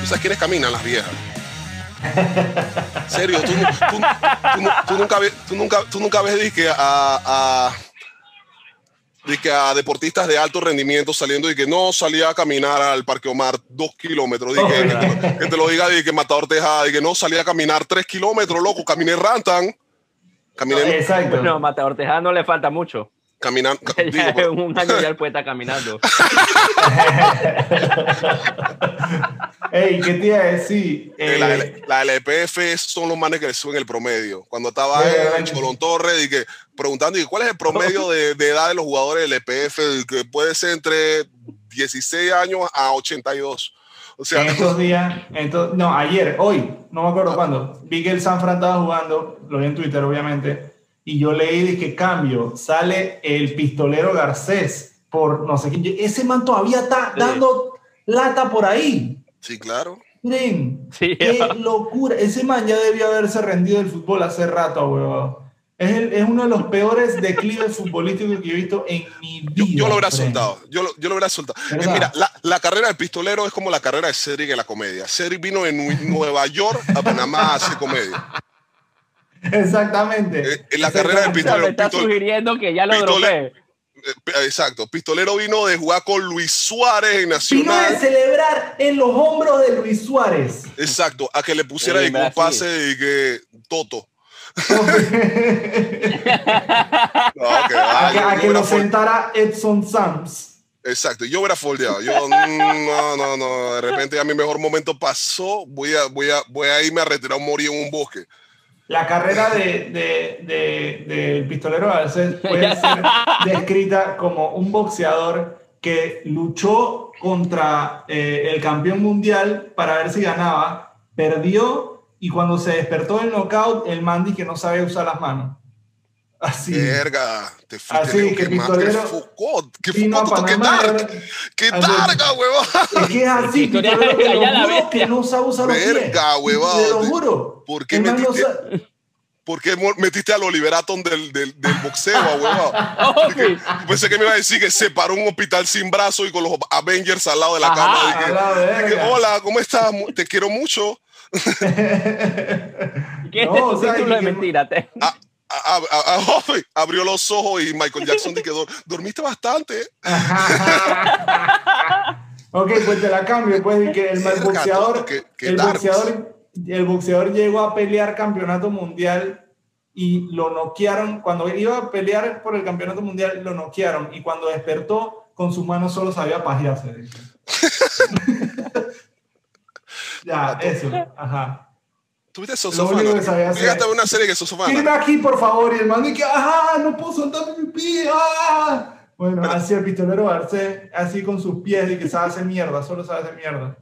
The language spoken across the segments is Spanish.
¿Tú sabes quiénes caminan las viejas? serio, tú, nunca ves, tú nunca, tú nunca ves que a, que a deportistas de alto rendimiento saliendo y que no salía a caminar al Parque Omar dos kilómetros. que, te, lo diga de que Matador Tejada, y que no salía a caminar tres kilómetros, loco, caminé Rantan. Caminé, exacto. No, Matador Tejada no le falta mucho. Caminando. un año ya el poeta caminando. Ey, ¿qué te iba a decir? Eh, la, LPF son los manes que suben el promedio. Cuando estaba en Cholón Torres y que preguntando, ¿y cuál es el promedio de, edad de los jugadores del LPF? Que puede ser entre 16 años a 82. O sea, en estos días, no, ayer, hoy, no me acuerdo cuándo, vi que el San Fran estaba jugando, lo vi en Twitter obviamente, y yo leí de que cambio, sale el pistolero Garcés por no sé qué. Ese man todavía está dando lata por ahí. Sí, claro. Miren, qué locura. Ese man ya debió haberse rendido del fútbol hace rato, weón. Es, es, uno de los peores declives futbolísticos que he visto en mi vida. Yo, lo hubiera soltado. Yo lo, yo lo hubiera soltado. Eh, mira, la, la, carrera del pistolero es como la carrera de Cedric en la comedia. Cedric vino en Nueva York a Panamá a hacer comedia. Exactamente. Eh, en la carrera del pistolero. me está sugiriendo que ya lo dropé. Eh, exacto, Pistolero vino de jugar con Luis Suárez en Nacional. Vino de celebrar en los hombros de Luis Suárez. Exacto, a que le pusiera un pase y que Toto. a que, lo sentara Edson Sams. Exacto, yo hubiera foldeado. Yo, no, no, no, de repente ya mi mejor momento pasó, voy a, voy a, voy a irme a retirar un morir en un bosque. La carrera del de, de, de, pistolero veces puede ser descrita como un boxeador que luchó contra eh, el campeón mundial para ver si ganaba, perdió y cuando se despertó del knockout, el Mandy que no sabe usar las manos. Así. Verga, te fuiste Así que pistolero. Que Foucault, que Foucault, que dark. Que darga, huevón. Es que es así, pistolero, te lo juro que no sabe usar los pies. Verga, huevón. Te lo juro. ¿Por qué metiste, ¿Por qué metiste al Oliveraton del, del, del boxeo, huevón? Pensé que me iba a decir que se paró un hospital sin brazo y con los Avengers al lado de la cama. Dije, Hola, ¿cómo estás? Te quiero mucho. ¿Qué es no, título de mentira? abrió los ojos y Michael Jackson dijo, dormiste bastante. ok, pues te la cambio. Pues que el, boxeador, el, boxeador, el boxeador llegó a pelear campeonato mundial y lo noquearon. Cuando iba a pelear por el campeonato mundial, lo noquearon. Y cuando despertó, con sus manos solo sabía pajearse. ya, eso. Ajá. ¿Tuviste Sosofana? Fíjate una serie que Sosofana. Ven aquí, por favor. Y el man que, ¡ah! No puedo soltar mi pie. ¡ah! Bueno, así el pistolero Arce, así con sus pies y que sabe hacer mierda, solo sabe hacer mierda.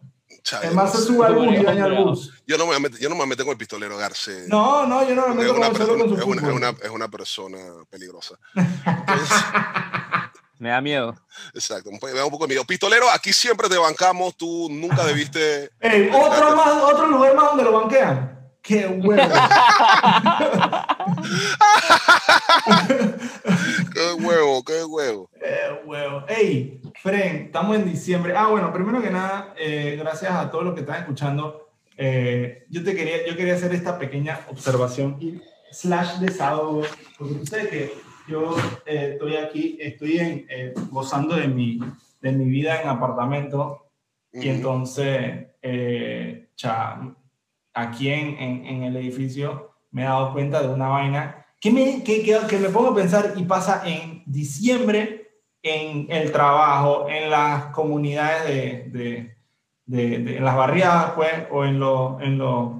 Además se sube al bus y daña al bus. Yo no, me meto, yo no me meto con el pistolero Garce. No, no, yo no me meto con el con su es una, es, una, es una persona peligrosa. me da miedo. Exacto, me da un poco de miedo. Pistolero, aquí siempre te bancamos, tú nunca debiste... Ey, otro, más, otro lugar más donde lo banquean. ¡Qué huevo! ¡Qué huevo, qué huevo! ¡Qué huevo! ¡Ey! Fren, estamos en diciembre. Ah, bueno, primero que nada, eh, gracias a todos los que están escuchando. Eh, yo, te quería, yo quería hacer esta pequeña observación y slash desahogo, porque sabes que yo eh, estoy aquí, estoy en, gozando de mi, de mi vida en apartamento y entonces, cha, aquí en, en, el edificio me he dado cuenta de una vaina que me, que, que, me pongo a pensar y pasa en diciembre en el trabajo, en las comunidades de, de, de, en las barriadas, pues, o en los, en los,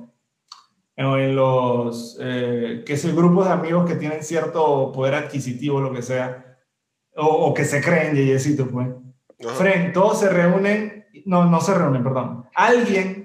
en los, eh, que es el grupo de amigos que tienen cierto poder adquisitivo, lo que sea, o, o que se creen yeyecitos, pues. Fren, todos se reúnen, no, no se reúnen, perdón. Alguien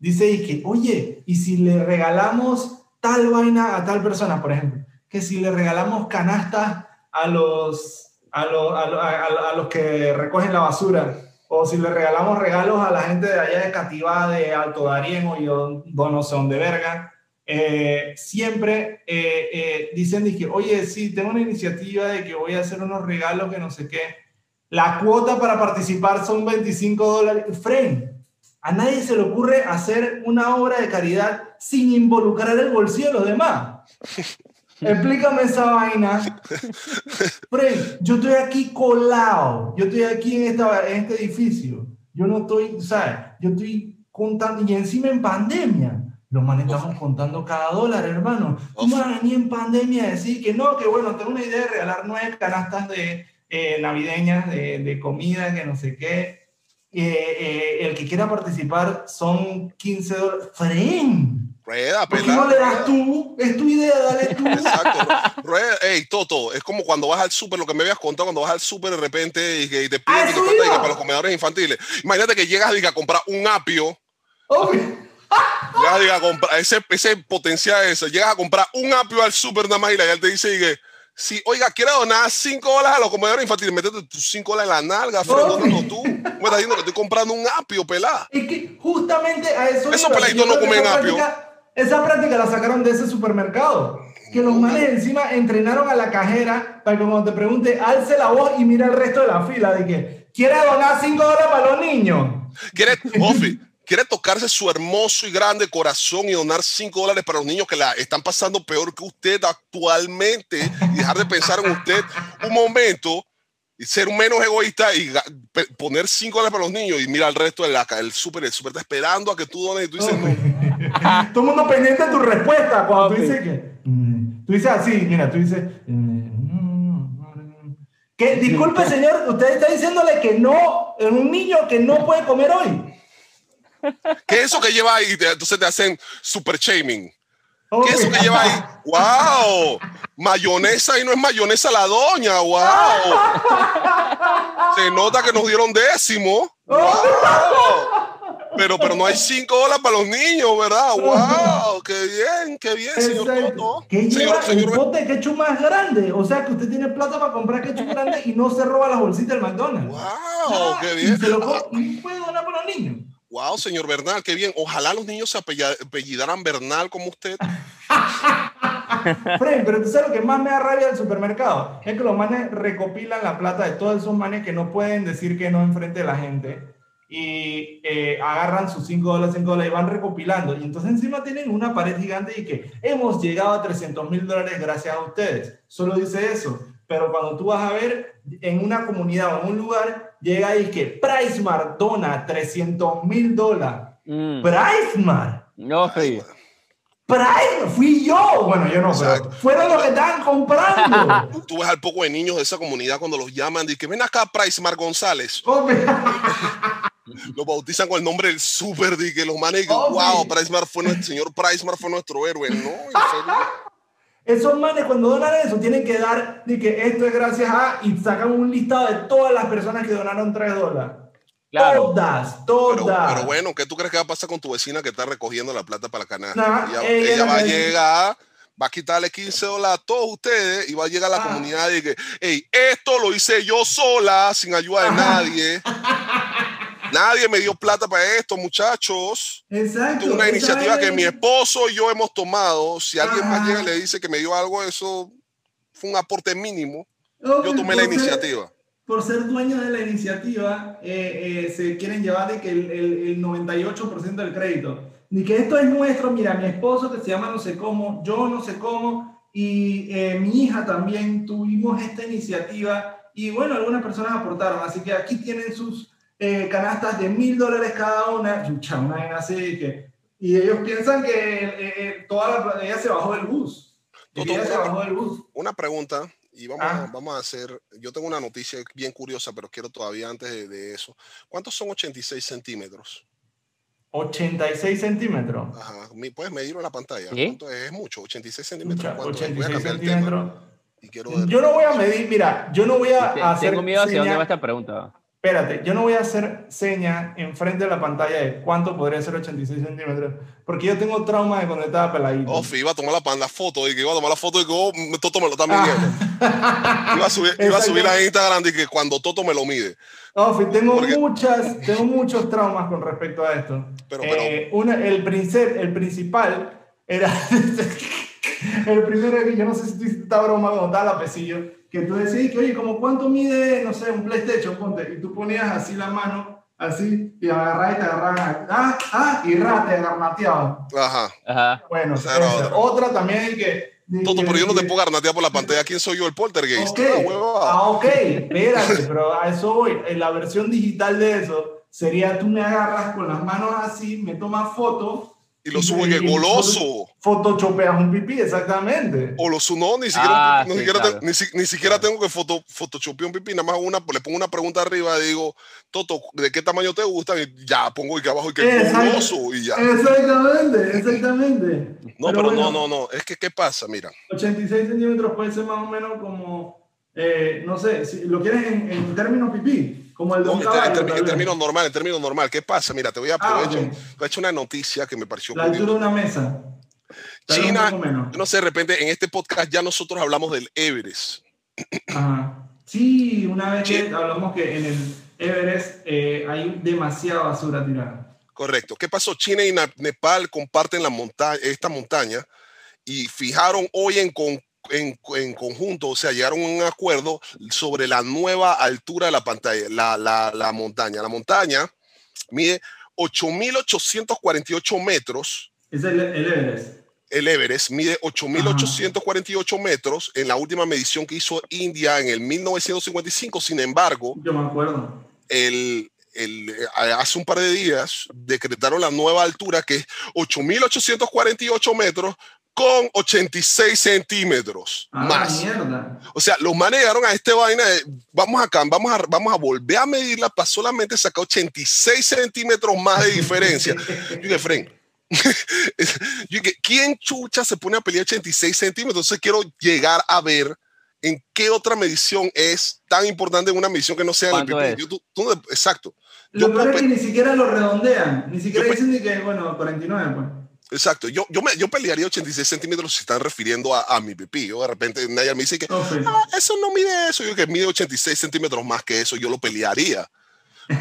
dice y que, oye, ¿y si le regalamos tal vaina a tal persona, por ejemplo? Que si le regalamos canastas a los, a, los, a, los que recogen la basura, o si le regalamos regalos a la gente de allá de Cativá, de Alto Darien o yo no sé dónde verga, eh, siempre eh, eh, dicen, dije, oye, sí, tengo una iniciativa de que voy a hacer unos regalos que no sé qué. La cuota para participar son 25 dólares. Fren, a nadie se le ocurre hacer una obra de caridad sin involucrar el bolsillo de los demás. Explícame esa vaina. Fren, yo estoy aquí colado. Yo estoy aquí en, esta, en este edificio. Yo no estoy, ¿sabes? Yo estoy contando, y encima en pandemia. Los manes estamos contando cada dólar, hermano. Tú ni en pandemia decir que no, que bueno, tengo una idea de regalar nueve canastas de eh, navideñas de, de, comida, que no sé qué. Eh, eh, el que quiera participar son 15 dólares. ¡Fren! Rueda, ¿Por qué no le das tú? Es tu idea, dale tú. Exacto. Rueda, ey, Toto, es como cuando vas al súper, lo que me habías contado, cuando vas al súper de repente y, que te piden ah, que, para los comedores infantiles. Imagínate que llegas y a comprar un apio. Llegas a comprar, ese, ese potencial eso, llegas a comprar un apio al súper nada más y la gente te dice y que, si, oiga, quiero donar 5 dólares a los comedores infantiles, métete tus 5 dólares en la nalga, Fred, no tú. Me estás diciendo que estoy comprando un apio, pelá. Es que justamente a eso. Esos peladitos no comen apio. esa práctica la sacaron de ese supermercado. Que los manes encima entrenaron a la cajera para que cuando te pregunte, alce la voz y mira el resto de la fila. De que, ¿quiere donar 5 dólares para los niños? ¿Quiere, Ofi, quiere tocarse su hermoso y grande corazón y donar 5 dólares para los niños que la están pasando peor que usted actualmente y dejar de pensar en usted un momento y ser menos egoísta y poner 5 dólares para los niños y mira al resto del el súper, el súper está esperando a que tú dones y tú dices no. Todo el mundo pendiente de tu respuesta cuando tú dices que... Mm, tú dices así, mira, tú dices... Mm, que, disculpe señor, usted está diciéndole que no, un niño que no puede comer hoy. ¿Qué es eso que lleva ahí? Entonces te hacen super shaming. ¿Qué es eso que lleva ahí? ¡Wow! Mayonesa y no es mayonesa la doña. ¡Wow! Se nota que nos dieron décimo. Pero, pero no hay cinco dólares para los niños, ¿verdad? ¡Wow! ¡Qué bien! ¡Qué bien, señor Toto! ¿Qué lleva señor, el bote de ketchup más grande? O sea, que usted tiene plata para comprar ketchup grande y no se roba las bolsitas del McDonald's. ¡Wow! ¡Qué bien! Y, se lo, puede donar para los niños. Wow, señor Bernal, qué bien. Ojalá los niños se apellidaran Bernal como usted. Fred, pero tú sabes lo que más me da rabia del supermercado es que los manes recopilan la plata de todos esos manes que no pueden decir que no enfrente de la gente y eh, agarran sus 5 dólares, 5 dólares y van recopilando. Y entonces encima tienen una pared gigante y que hemos llegado a 300 mil dólares gracias a ustedes. Solo dice eso. Pero cuando tú vas a ver en una comunidad o en un lugar, llega ahí que PriceMart dona 300 mil dólares. Mm. PriceMart. No, sí. Price, fui yo. Bueno, yo no, pero fueron los que estaban comprando. Tú ves al poco de niños de esa comunidad cuando los llaman y que ven acá Pricemark González. lo bautizan con el nombre del super y que los manes wow, Pricemark fue nuestro señor fue nuestro héroe. No, en serio. Esos manes cuando donan eso tienen que dar de que esto es gracias a y sacan un listado de todas las personas que donaron 3 dólares. Todas, todas. Pero, bueno, ¿qué tú crees que va a pasar con tu vecina que está recogiendo la plata para la canasta? ella, va a llegar, va a quitarle 15 dólares a todos ustedes y va a llegar a la ah. comunidad y que, hey, esto lo hice yo sola, sin ayuda de nadie. Nadie me dio plata para esto, muchachos. Exacto. Es una iniciativa que mi esposo y yo hemos tomado. Si alguien más llega y le dice que me dio algo, eso fue un aporte mínimo. yo tomé la iniciativa. por ser dueño de la iniciativa, eh, eh, se quieren llevar de que el, el, 98% del crédito. Ni que esto es nuestro, mira, mi esposo que se llama no sé cómo, yo no sé cómo, y eh, mi hija también tuvimos esta iniciativa, y bueno, algunas personas aportaron, así que aquí tienen sus eh, canastas de mil dólares cada una, una así que, y ellos piensan que eh, eh, toda la ella se bajó del bus. ella se bajó del bus. Una pregunta, y vamos, a, ah. vamos a hacer, yo tengo una noticia bien curiosa, pero quiero todavía antes de, eso. ¿Cuántos son 86 centímetros? 86 centímetros. Ajá, puedes medirlo en la pantalla. Es mucho, 86 centímetros. 86 centímetros. Yo no voy a medir, mira, yo no voy a hacer. Tengo miedo hacia dónde va esta pregunta. Espérate, yo no voy a hacer seña enfrente de la pantalla de cuánto podría ser 86 centímetros, porque yo tengo trauma de cuando estaba peladito. Oh, iba a tomar la, la foto y que iba a tomar la foto y que oh, Toto me lo está midiendo. Ah. iba, a subir, iba a subir a Instagram y que cuando Toto me lo mide. Oh, tengo, muchas, tengo muchos traumas con respecto a esto. Pero, pero... Eh, una, el, el principal era... el primero que yo no sé si tú esta broma cuando estaba la pesillo que tú decís que, oye, como cuánto mide, no sé, un PlayStation, ponte, y tú ponías así la mano, así, y agarrabas y te agarraban, ah, ah, y ra, te garnateaban. Ajá. Ajá. Bueno, otra. también es que... Toto, pero yo no te puedo garnatear por la pantalla. ¿Quién soy yo, el poltergeist? Okay. Ah, ok, espérate, pero a eso voy. En la versión digital de eso sería tú me agarras con las manos así, me tomas foto y lo subo en el goloso. Photoshopeas un pipí, exactamente. O lo subo, no, ni siquiera, ah, ni, siquiera ni, siquiera tengo que foto, photoshopear un pipí, nada más una, le pongo una pregunta arriba y digo, Toto, ¿de qué tamaño te gusta? Y ya pongo aquí abajo y que es goloso y ya. Exactamente, exactamente. No, pero, no, no, no, es que ¿qué pasa? Mira. 86 centímetros puede ser más o menos como, eh, no sé, si lo quieres en, en términos pipí. Como el de un caballo, en, términos normal, en términos normal. ¿Qué pasa? Mira, te voy a ah, aprovechar. Te he hecho una noticia que me pareció La altura de una mesa. China, no sé, de repente en este podcast ya nosotros hablamos del Everest. Ajá. Sí, una vez que hablamos que en el Everest eh, hay demasiada basura tirada. Correcto. ¿Qué pasó? China y Nepal comparten la montaña, esta montaña y fijaron hoy en, con, en, en, conjunto, o sea, llegaron a un acuerdo sobre la nueva altura de la pantalla, la, la, la montaña. La montaña mide 8.848 metros. Es el, Everest. El Everest mide 8.848 metros en la última medición que hizo India en el 1955. Sin embargo, yo me acuerdo. El, el, hace un par de días decretaron la nueva altura que es 8.848 metros con 86 centímetros ah, más. Mierda. O sea, los manejaron a este vaina, vamos acá, vamos a, vamos a volver a medirla para solamente sacar 86 centímetros más de diferencia. yo dije, Fren, yo dije, ¿quién chucha se pone a pelear 86 centímetros? Entonces quiero llegar a ver en qué otra medición es tan importante en una medición que no sea en el YouTube. exacto. Lo yo peor es que ni siquiera lo redondean, ni siquiera dicen que, bueno, 49, pues. Exacto, yo, yo, me, yo pelearía 86 centímetros si están refiriendo a, a mi pipí. Yo de repente nadie me dice que ah, eso no mide eso. Yo que mide 86 centímetros más que eso, yo lo pelearía.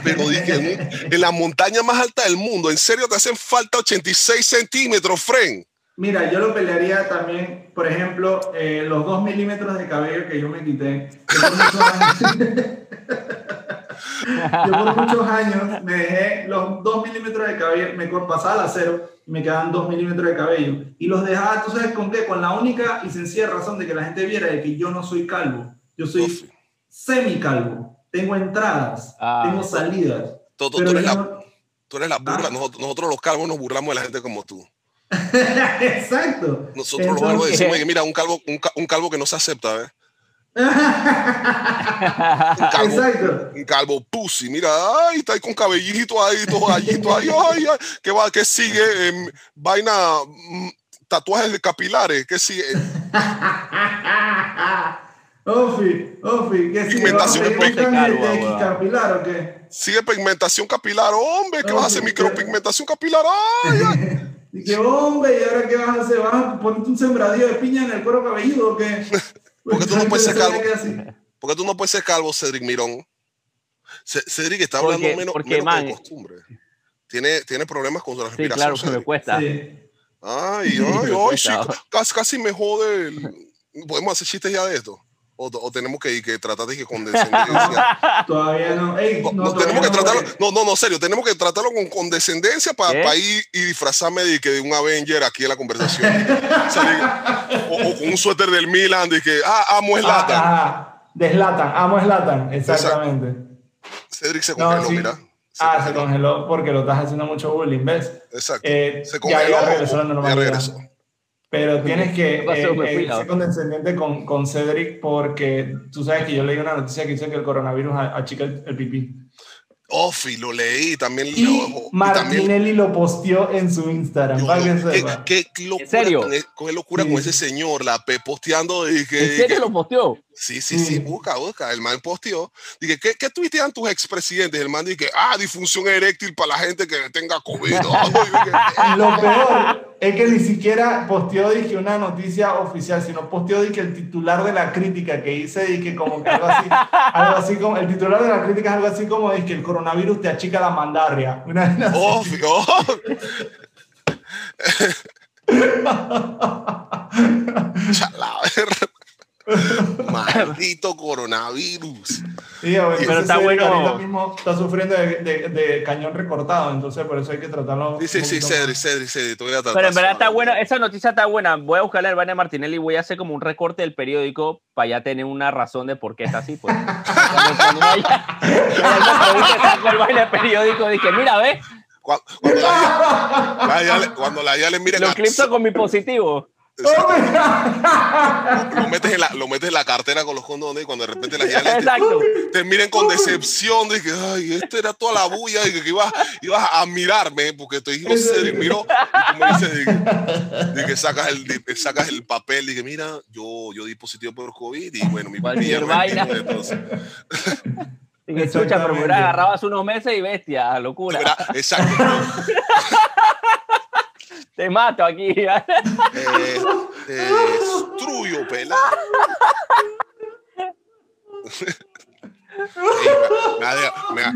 Pero dije, en, la montaña más alta del mundo, ¿en serio te hacen falta 86 centímetros, Fren? Mira, yo lo pelearía también, por ejemplo, eh, los 2 milímetros de cabello que yo me quité. yo por muchos años me dejé los 2 milímetros de cabello, me pasaba al acero me quedaban 2 milímetros de cabello. Y los dejaba, ¿tú sabes con qué? Con la única y sencilla razón de que la gente viera de que yo no soy calvo. Yo soy semicalvo. Tengo entradas, ah. tengo salidas. Tú, tú, eres la, tú, eres la, burla. ¿Ah? Nosotros, nosotros, los calvos nos burlamos de la gente como tú. Exacto. Nosotros los calvos decimos que mira, un calvo, un, un calvo que no se acepta, ¿ves? Calvo, Exacto. Un calvo pussy, mira, ay, está ahí con cabellito ahí, todo allí, ay, ay, ¿qué va? ¿Qué sigue? Eh, vaina, mm, tatuajes de capilares, ¿qué sigue? Ofi, Ofi, ¿qué sigue? Pigmentación capilar o qué? Sigue pigmentación capilar, hombre, ¿qué vas a hacer? Micropigmentación capilar, ay, ay. Hombre, ¿y ahora qué vas a hacer? ¿Vas a ponerte un sembradío de piña en el cuero cabelludo o qué? Porque tú no puedes ser calvo. Porque tú no puedes ser calvo, Cedric Mirón. Cedric está hablando menos, porque, menos de costumbre. Tiene, tiene problemas con su respiración. Sí, claro, me cuesta. Ay, ay, ay, sí, casi, casi me jode. ¿Podemos hacer chistes ya de esto? O, tenemos que, que tratar de que condescendencia. todavía no. no, tenemos que tratarlo, no, no, no, serio, tenemos que tratarlo con condescendencia para ir y disfrazarme de, que de un Avenger aquí en la conversación. o, con un suéter del Milan de que, ah, amo Slatan. Ah, deslatan, amo Slatan, exactamente. Cedric se congeló, mira. ah, se congeló porque lo estás haciendo mucho bullying, ¿ves? Exacto. Eh, se congeló. Ya, regresó, ya regresó. Pero tienes que eh, eh, ser condescendiente con, con, Cedric porque tú sabes que yo leí una noticia que dice que el coronavirus achica el, el pipí. Ofi, lo leí también. Y lo, Martinelli lo posteó en su Instagram. ¿Qué, qué, locura ¿En serio? Con, locura con ese señor, la P posteando. ¿En serio lo posteó? Sí, sí, sí, busca, busca. El man posteó. Dije, ¿qué, qué tuitean tus expresidentes? El man dije, ah, disfunción eréctil para la gente que tenga COVID. Lo peor es que ni siquiera posteó dije, una noticia oficial, sino posteó dije, el titular de la crítica que hice, dije, como que algo así, algo así como, el titular de la crítica es algo así como, dije, el coronavirus te achica la mandarria. Una Obvio. Maldito coronavirus. Sí, pero está bueno. mismo está sufriendo de, de, cañón recortado, entonces por eso hay que tratarlo. Sí, sí, sí, Cedric, Cedric, Cedric, te voy a tratar. Pero en verdad está bueno, esa noticia está buena. Voy a buscarle al Vane Martinelli y voy a hacer como un recorte del periódico para ya tener una razón de por qué está así. Pues. cuando vaya, el periódico, dije, mira, ve. Cuando, cuando, la, ya, cuando la ya le miren. Lo clipso con mi positivo. Lo metes, en la, lo metes en la cartera con los condones y cuando de repente la te, te, miren con decepción de que, ay, esta era toda la bulla y que, ibas, ibas a mirarme porque estoy serio, miro, y tú me dices de, que sacas el, sacas el papel y que, mira, yo, yo di positivo por COVID y bueno, mi vaina. Entonces. Y que chucha, pero me agarrabas unos meses y bestia, locura. Exacto. Te mato aquí. Eh, te destruyo, pelado.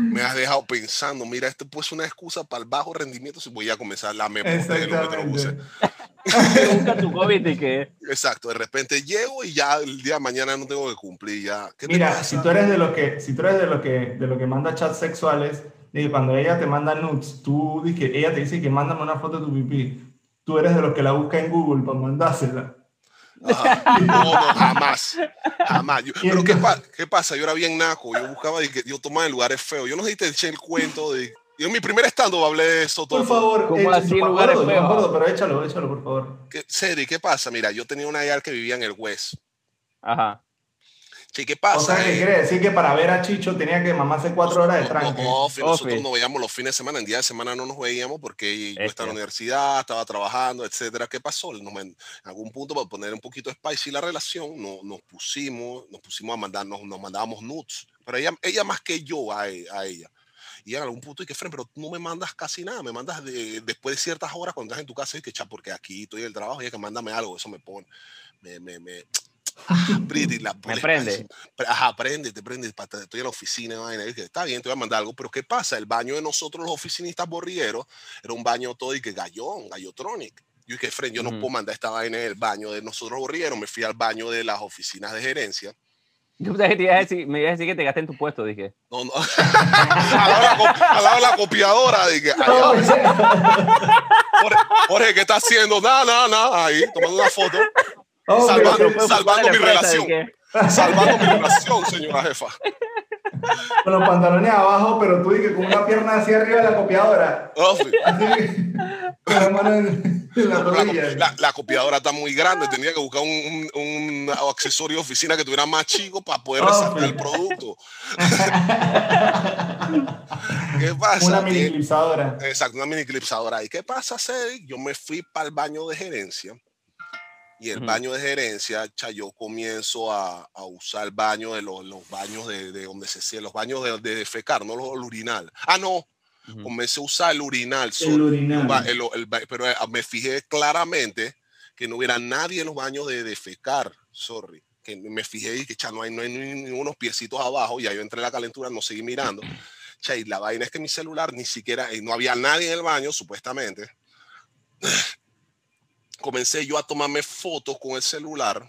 me, has dejado pensando, mira, esto pues una excusa para el bajo rendimiento si voy a comenzar la memoria de los metrobuses. Exacto, de repente llego y ya el día de mañana no tengo que cumplir ya. Mira, si tú eres de lo que, si tú eres de lo que, de lo que manda chats sexuales, y cuando ella te manda nudes, tú dices, ella te dice que mándame una foto de tu pipí tú eres de los que la busca en Google para mandársela. no, jamás. Jamás. pero ¿qué, ¿qué, pasa? Yo era bien naco. Yo buscaba y yo tomaba en lugares feos. Yo no sé si te eché el cuento de. Yo en mi primer estando hablé de eso todo. Por favor, ¿cómo así lugares feos? pero échalo, échalo, por favor. ¿Qué, Seri, ¿qué pasa? Mira, yo tenía una yal que vivía en el West. Ajá. ¿Qué pasa? O sea, ¿qué quiere decir que para ver a Chicho tenía que mamarse cuatro horas de tranque? No, nosotros nos veíamos los fines de semana, en día de semana no nos veíamos porque yo estaba en la universidad, estaba trabajando, etcétera. ¿Qué pasó? en algún punto, para poner un poquito de spicy la relación, nos pusimos, nos pusimos a mandarnos, nos mandábamos nudes. Pero ella, ella más que yo a, a ella. Y en algún punto, y que, Fren, pero tú no me mandas casi nada, me mandas después de ciertas horas cuando estás en tu casa y que, cha, porque aquí estoy en el trabajo y que mándame algo, eso me pone, me, me, me la, Me prende. Ajá, prende, te prende. Estoy en la oficina, vaina, está bien, te voy a mandar algo, pero ¿qué pasa? El baño de nosotros, los oficinistas borrilleros, era un baño todo y que gallón, gallotronic. Yo dije, Fren, yo no puedo mandar esta vaina en el baño de nosotros borrilleros. Me fui al baño de las oficinas de gerencia. Yo pensé que decir, me ibas a decir que te gasté en tu puesto, dije. No, no. al, lado de la, copiadora, dije. Jorge, Jorge, ¿qué está haciendo? Nada, nada, nada. Ahí, tomando una foto. Oh, salvando, mi relación. Salvando mi relación, señora jefa. Con los pantalones abajo, pero tú dices con una pierna hacia arriba de la copiadora. Oh, con la mano en, la, La, copiadora está muy grande, tenía que buscar un, un, accesorio de oficina que tuviera más chico para poder oh, resaltar el producto. ¿Qué pasa? Una mini clipsadora. Exacto, una mini clipsadora. ¿Y qué pasa, Cedric? Yo me fui para el baño de gerencia y el baño de gerencia, cha, yo comienzo a, a, usar el baño de los, los baños de, de, donde se los baños de, de defecar, no el urinal. Ah, no, comencé a usar el urinal. El urinal. El, pero eh, me fijé claramente que no hubiera nadie en los baños de defecar, sorry. Que me fijé y que cha, no hay, no hay ni, unos piecitos abajo, y ahí yo entré en la calentura, no seguí mirando. Cha, y la vaina es que mi celular ni siquiera, no había nadie en el baño, supuestamente comencé yo a tomarme fotos con el celular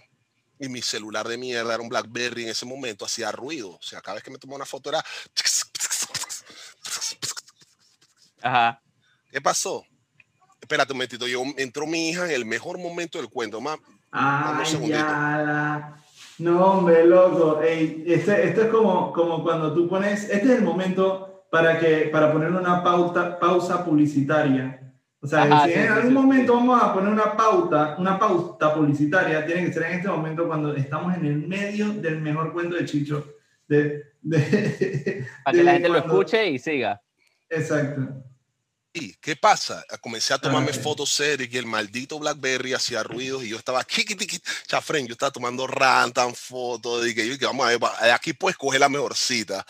y mi celular de mierda era un BlackBerry en ese momento, hacía ruido. O sea, cada vez que me tomaba una foto era... Ajá. ¿Qué pasó? Espérate un momentito, yo, entró mi hija en el mejor momento del cuento. Más, Ay, ya. No, hombre, loco. este, esto es como, como cuando tú pones... Este es el momento para, que, para poner una pauta, pausa publicitaria o sea, si en algún momento vamos a poner una pauta, una pauta publicitaria, tiene que ser en este momento cuando estamos en el medio del mejor cuento de Chicho. De, Para que la gente lo escuche y siga. Exacto. ¿Qué pasa? Comencé a tomarme fotos serias y el maldito Blackberry hacía ruidos y yo estaba chiqui, chafren, yo estaba tomando rantan fotos y que, yo, que vamos a ver, va- aquí puedes coger la mejorcita.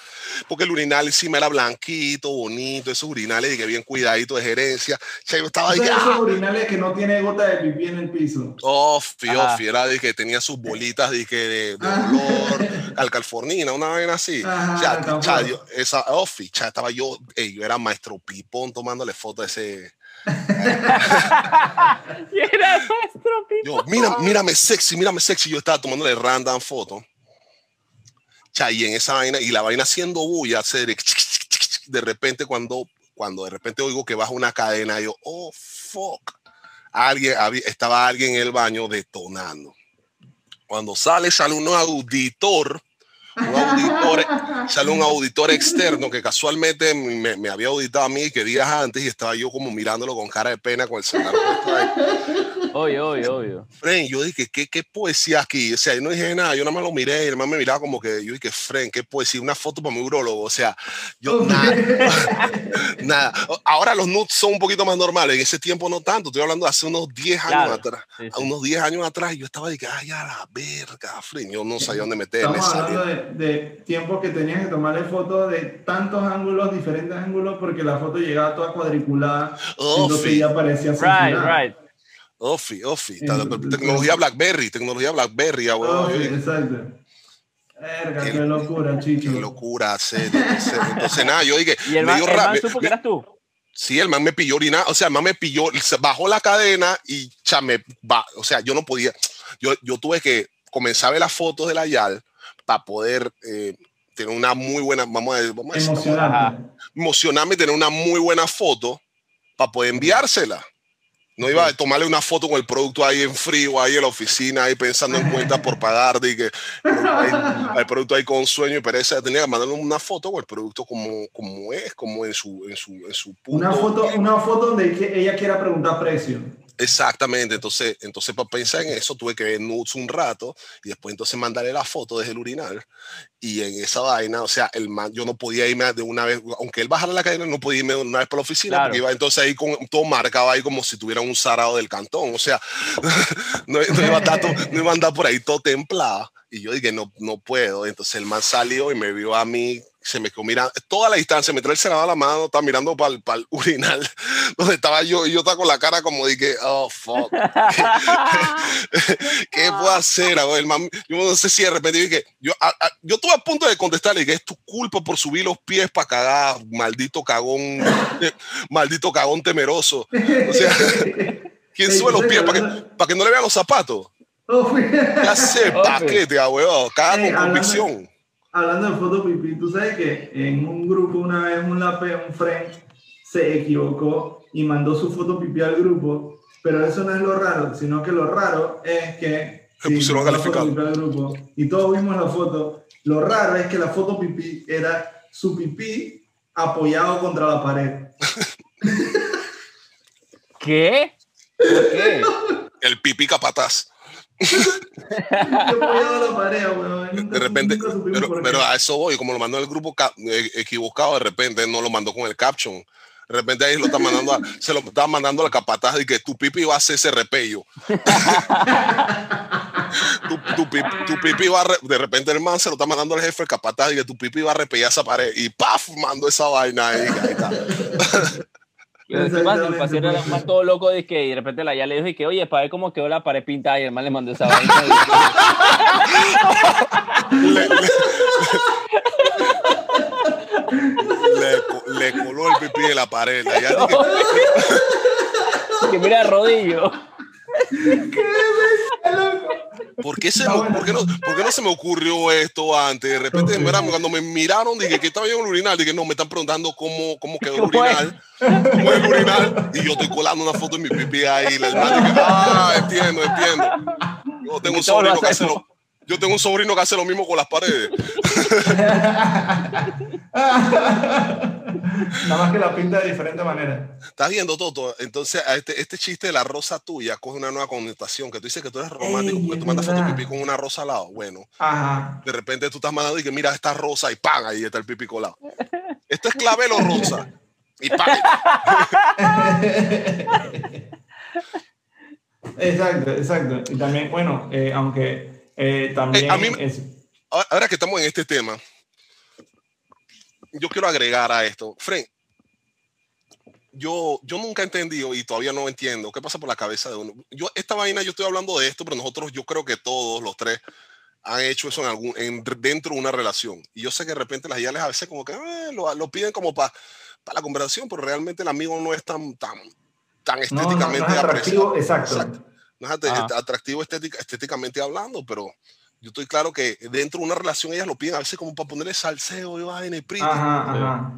Porque el urinal encima era blanquito, bonito, esos urinales y que bien cuidadito de gerencia. Yo estaba que, esos ah, urinales que no tiene gota de pipí en el piso. Ofi, Ajá. ofi, era de que tenía sus bolitas de, que de, de Ah. olor, alcalfornina, una vaina así. Ajá, alcanfor. cha, yo- esa ofi, cha, estaba yo, yo era maestro pipón tomándole foto a ese. Y era nuestro. Yo, mira, mírame sexy, mírame sexy. Yo estaba tomándole random foto. Y en esa vaina, y la vaina haciendo bulla, hacer de repente cuando, cuando de repente oigo que baja una cadena, yo, oh, fuck. Alguien, estaba alguien en el baño detonando. Cuando sale, sale un auditor, un auditor, sale un auditor externo que casualmente me, me había auditado a mí que días antes y estaba yo como mirándolo con cara de pena con el celular puesto ahí. Obvio, obvio, obvio. Fren, yo dije, ¿qué, qué poesía aquí? O sea, yo no dije nada, yo nada más lo miré y el man me miraba como que, yo dije, Fren, ¿qué poesía? Una foto para mi urologo, o sea, yo nada, nada. Ahora los nudes son un poquito más normales, en ese tiempo no tanto, estoy hablando de hace unos 10 años Claro, atrás. sí, sí. A unos 10 años atrás yo estaba de que, ay, a la verga, Fren, yo no sabía dónde meterme. Estamos hablando de, de tiempos que tenías que tomarle fotos de tantos ángulos, diferentes ángulos, porque la foto llegaba toda cuadriculada. Oh, entonces sí. ya parecía Right, right. Ofi, ofi, sí. tecnología Blackberry, tecnología Blackberry, sí, dije, exacto. Verga, Qué- qué, locura, chicho. qué locura, serio. Entonces, entonces, nada, yo dije, Y el me man, dio el man supo que eras tú. Sí, el man me pilló orinar, o sea, el man me pilló, se bajó la cadena y cha, me ba- o sea, yo no podía, yo, yo tuve que comenzar a ver las fotos de la YAL para poder eh, tener una muy buena, vamos a, vamos a decir, emocionarme y tener una muy buena foto para poder enviársela. No iba a tomarle una foto con el producto ahí en frío, ahí en la oficina, ahí pensando en cuentas por pagar, de que el producto ahí con sueño y pereza. Tenía que mandarle una foto con el producto como, como es, como en su, en su, en su punto. Una foto, una foto donde ella quiera preguntar precio. Exactamente, entonces, entonces para pensar en eso tuve que ver nudes un rato y después entonces mandarle la foto desde el urinal y en esa vaina, o sea, el man, yo no podía irme de una vez, aunque él bajara la cadena, no podía irme de una vez para la oficina Claro. porque iba entonces ahí con todo marcado ahí como si tuviera un sarado del cantón, o sea, no, no iba a to- no iba a andar por ahí todo templado y yo dije, no, no puedo, entonces el man salió y me vio a mí se me quedó mirando toda la distancia, me trae el celular a la mano, estaba mirando para el urinal donde estaba yo y yo estaba con la cara como de que, oh, fuck. ¿Qué puedo hacer? A ver, el man- yo no sé si de repente dije, yo, a- a- yo estuve a punto de contestarle que es tu culpa por subir los pies para cagar, maldito cagón, eh, maldito cagón temeroso. O sea, ¿quién sube los pies para que para que no le vean los zapatos? Oh, fui- ¿Qué hace Ok. paquete, weón? Caga Ey, con convicción. Hablando de foto pipí, tú sabes que en un grupo una vez un lape, un friend se equivocó y mandó su foto pipí al grupo, pero eso no es lo raro, sino que lo raro es que Se pusieron calificar. pipí al grupo y todos vimos la foto. Lo raro es que la foto pipí era su pipí apoyado contra la pared. ¿Qué? ¿Por qué? El pipí capataz. A la pared, weón. De repente, pero, pero a eso voy, como lo mandó en el grupo eh, equivocado, de repente no lo mandó con el caption. De repente ahí lo está mandando, a- se lo estaba mandando al capataz de que tu pipi va a hacer ese repello. tu, tu, pi- tu pipi va a re- de repente el man se lo está mandando al jefe el capataz y que tu pipi va a repellar esa pared y paf, mando esa vaina ahí, ahí está. Y lo que pasa, el pasero era más todo loco de que y de repente la ya le dijo y que, oye, para ver cómo quedó la pared pintada y el man le mandó esa vaina. Le, le- le co- le coló el pipí en la pared. la ya que mira rodillo. ¿Por qué, se me- por, qué no, por qué no se me ocurrió esto antes? De repente, cuando me miraron, dije que estaba bien el urinal. Dije, no, me están preguntando cómo, cómo quedó el urinal. ¿Cómo es el urinal? Y yo estoy colando una foto de mi pipí ahí. La hermana dije, ah, entiendo, entiendo. Yo tengo un sobrino que hace lo, yo tengo un sobrino que hace lo mismo con las paredes. Nada más que la pinta de diferente manera. ¿Estás viendo, Toto? Entonces, este, este chiste de la rosa tuya coge una nueva connotación. Que tú dices que tú eres romántico Ey, porque tú mandas verdad. pipí con una rosa al lado. Bueno, Ajá. de repente tú estás mandando y que mira esta rosa y ¡pam! Ahí está el pipí colado. ¿Esto es clavel o rosa? Y pa- exacto, exacto. Y también, bueno, eh, aunque eh, también Eh, a mí me- es- ahora- que estamos en este tema, yo quiero agregar a esto. Fren, yo, yo nunca he entendido y todavía no entiendo qué pasa por la cabeza de uno. Yo, esta vaina, yo estoy hablando de esto, pero nosotros, yo creo que todos los tres han hecho eso en algún, en, dentro de una relación. Y yo sé que de repente las guías a veces como que eh, lo, lo piden como para la conversación, pero realmente el amigo no es tan, tan, tan no, no, estéticamente no es atractivo, apreciado. exacto. Exacto. No es at- Ajá. atractivo estética, estéticamente hablando, pero yo estoy claro que dentro de una relación ellas lo piden a veces como para ponerle salseo y vaina y. Ajá, ajá.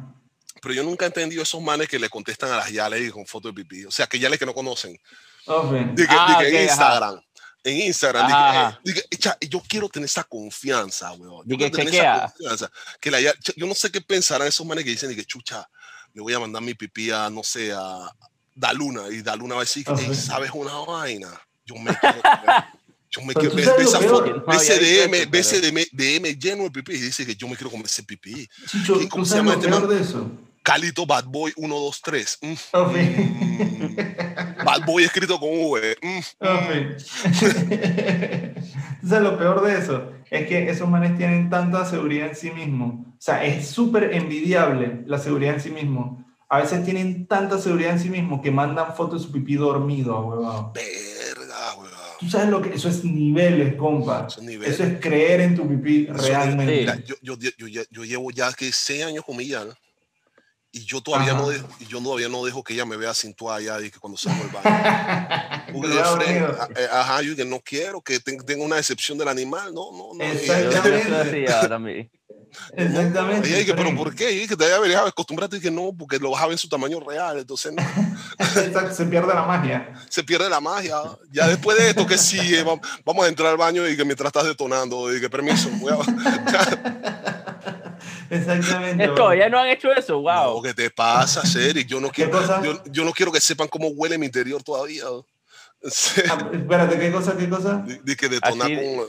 Pero yo nunca he entendido esos manes que le contestan a las yales con fotos de pipí. O sea, que yales que no conocen. Ok. Di que- Ah, di que ok, en ajá. Instagram. En Instagram. di que, Ajá. eh, di que, echa, yo quiero tener esa confianza, weón. Di Yo que quiero tener chequea. esa confianza. Que la, ya- yo no sé qué pensarán esos manes que dicen, di que chucha, le voy a mandar mi pipí a, no sé, a Daluna. Y Daluna va a decir, Ajá. "Ey, ¿sabes una vaina? Yo me quiero comer- Yo me quiero lo esa foto, había visto DM, lleno de pipí y dice que yo me quiero comer ese pipí. Chicho, ¿Quién- ¿tú cómo se llama lo este de eso? Calito Bad Boy 123. Mm, Ok. mm. Bad Boy escrito con V. mm, Entonces lo peor de eso es que esos manes tienen tanta seguridad en sí mismos. O sea, es súper envidiable la seguridad en sí mismo. A veces tienen tanta seguridad en sí mismos que mandan fotos de su pipí dormido, weón. Tú sabes lo que eso es niveles, compa. Eso es niveles. Eso es creer en tu pipí Eso realmente. Mira, yo, yo, yo, yo- yo llevo ya que seis años con mi Yana y yo todavía Ajá. no dejo, yo todavía no dejo que ella me vea sin toalla y que cuando salgo del baño. Porque de frente, eh, ajá, yo que no quiero que ten- tenga una decepción del animal, no, no, no. ella- Exactamente. Exactamente. Y dice, pero. ¿por qué? Y que te deberías acostumbrarte y que no, porque lo vas a ver en su tamaño real, entonces no, se pierde la magia. se pierde la magia. Ya después de esto, que sí, eh, vam- vamos a entrar al baño y que mientras estás detonando, y que permiso, voy a- Exactamente. Esto, ya no han hecho eso, No, wow. ¿qué te pasa, Cedric? Yo no quiero, yo, yo no quiero que sepan cómo huele mi interior todavía. Sí, Ah, espérate, ¿qué cosa? ¿Qué cosa? De, de que detonar Así- con,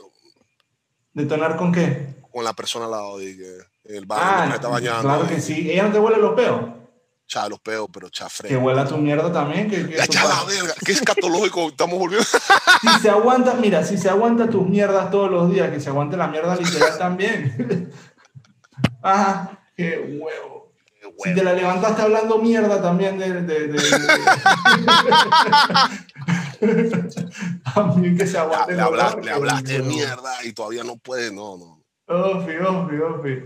¿Detonar con qué? Con la persona al lado, en el baño, Ah, me está bañando. claro que sí. Ella no te huele los peos. Cha los peos, pero chafre. Que huela tu mierda también. Que, que la verga, qué escatológico estamos volviendo. si se aguanta, mira, si se aguanta tus mierdas todos los días, que se aguante la mierda literal también. Ajá, qué huevo. Si te la levantaste hablando mierda también de... de, de- de- también que se aguante. le, le hablaste de huevo. mierda y todavía no puede, no, no. Ofi, ofi, ofi.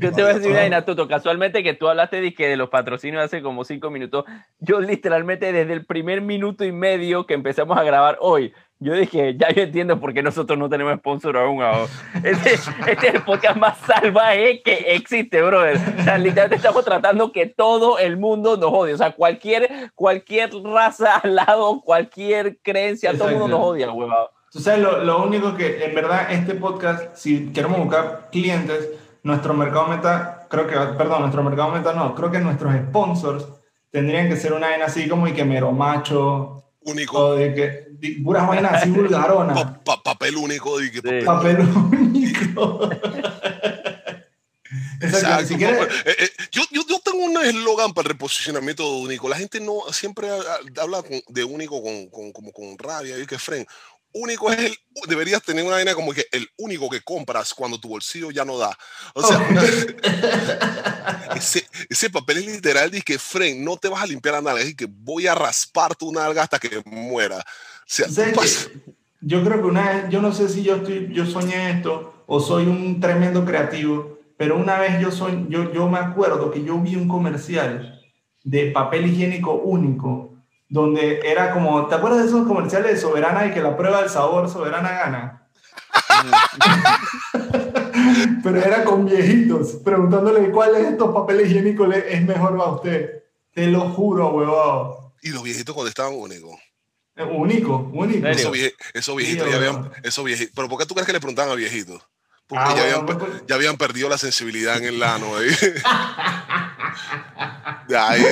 Yo te voy a decir una Ah. vaina, Toto. Casualmente que tú hablaste de, que de los patrocinios hace como cinco minutos. Yo literalmente desde el primer minuto y medio que empezamos a grabar hoy, yo dije, ya yo entiendo por qué nosotros no tenemos sponsor aún. ahora. Este, este es el podcast más salvaje que existe, brother. O sea, literalmente estamos tratando que todo el mundo nos odie. O sea, cualquier, cualquier raza al lado, cualquier creencia, todo el mundo nos odia, huevado. Tú sabes, lo, lo único que, en verdad, este podcast, si queremos buscar clientes, nuestro mercado meta, creo que, perdón, nuestro mercado meta no, creo que nuestros sponsors tendrían que ser una vaina así como y que mero macho, Único, o de que, di- puras vainas así vulgaronas, pa- pa- papel único. Y que Sí. papel- papel único. Exacto, Exacto. si quieres, papel- eh, eh, yo, yo, yo tengo un eslogan para el reposicionamiento de único. La gente no siempre ha- habla con- de único con, con- como con rabia. Y que Fren, único es el. Deberías tener una vaina como que el único que compras cuando tu bolsillo ya no da. O sea, Oh. una- ese, ese papel es literal de que Fren, no te vas a limpiar la nalga. Es que voy a raspar tu nalga hasta que muera. O sea, que yo creo que una vez, yo no sé si yo estoy, yo soñé esto o soy un tremendo creativo, pero una vez yo soy, yo, yo me acuerdo que yo vi un comercial de papel higiénico único, donde era como, ¿te acuerdas de esos comerciales de Soberana y que la prueba del sabor Soberana gana? pero era con viejitos, preguntándole cuál de estos papeles higiénicos es mejor para usted. Te lo juro, huevón. y los viejitos contestaban único. Único, único. ¿En serio? Esos, vie- esos viejitos Sí, ya habían, esos viejitos. ¿Pero por qué tú crees que le preguntaban a viejitos? Porque Ah, ya, bueno, habían, pues- ya habían perdido la sensibilidad en el lano. ahí. De ahí.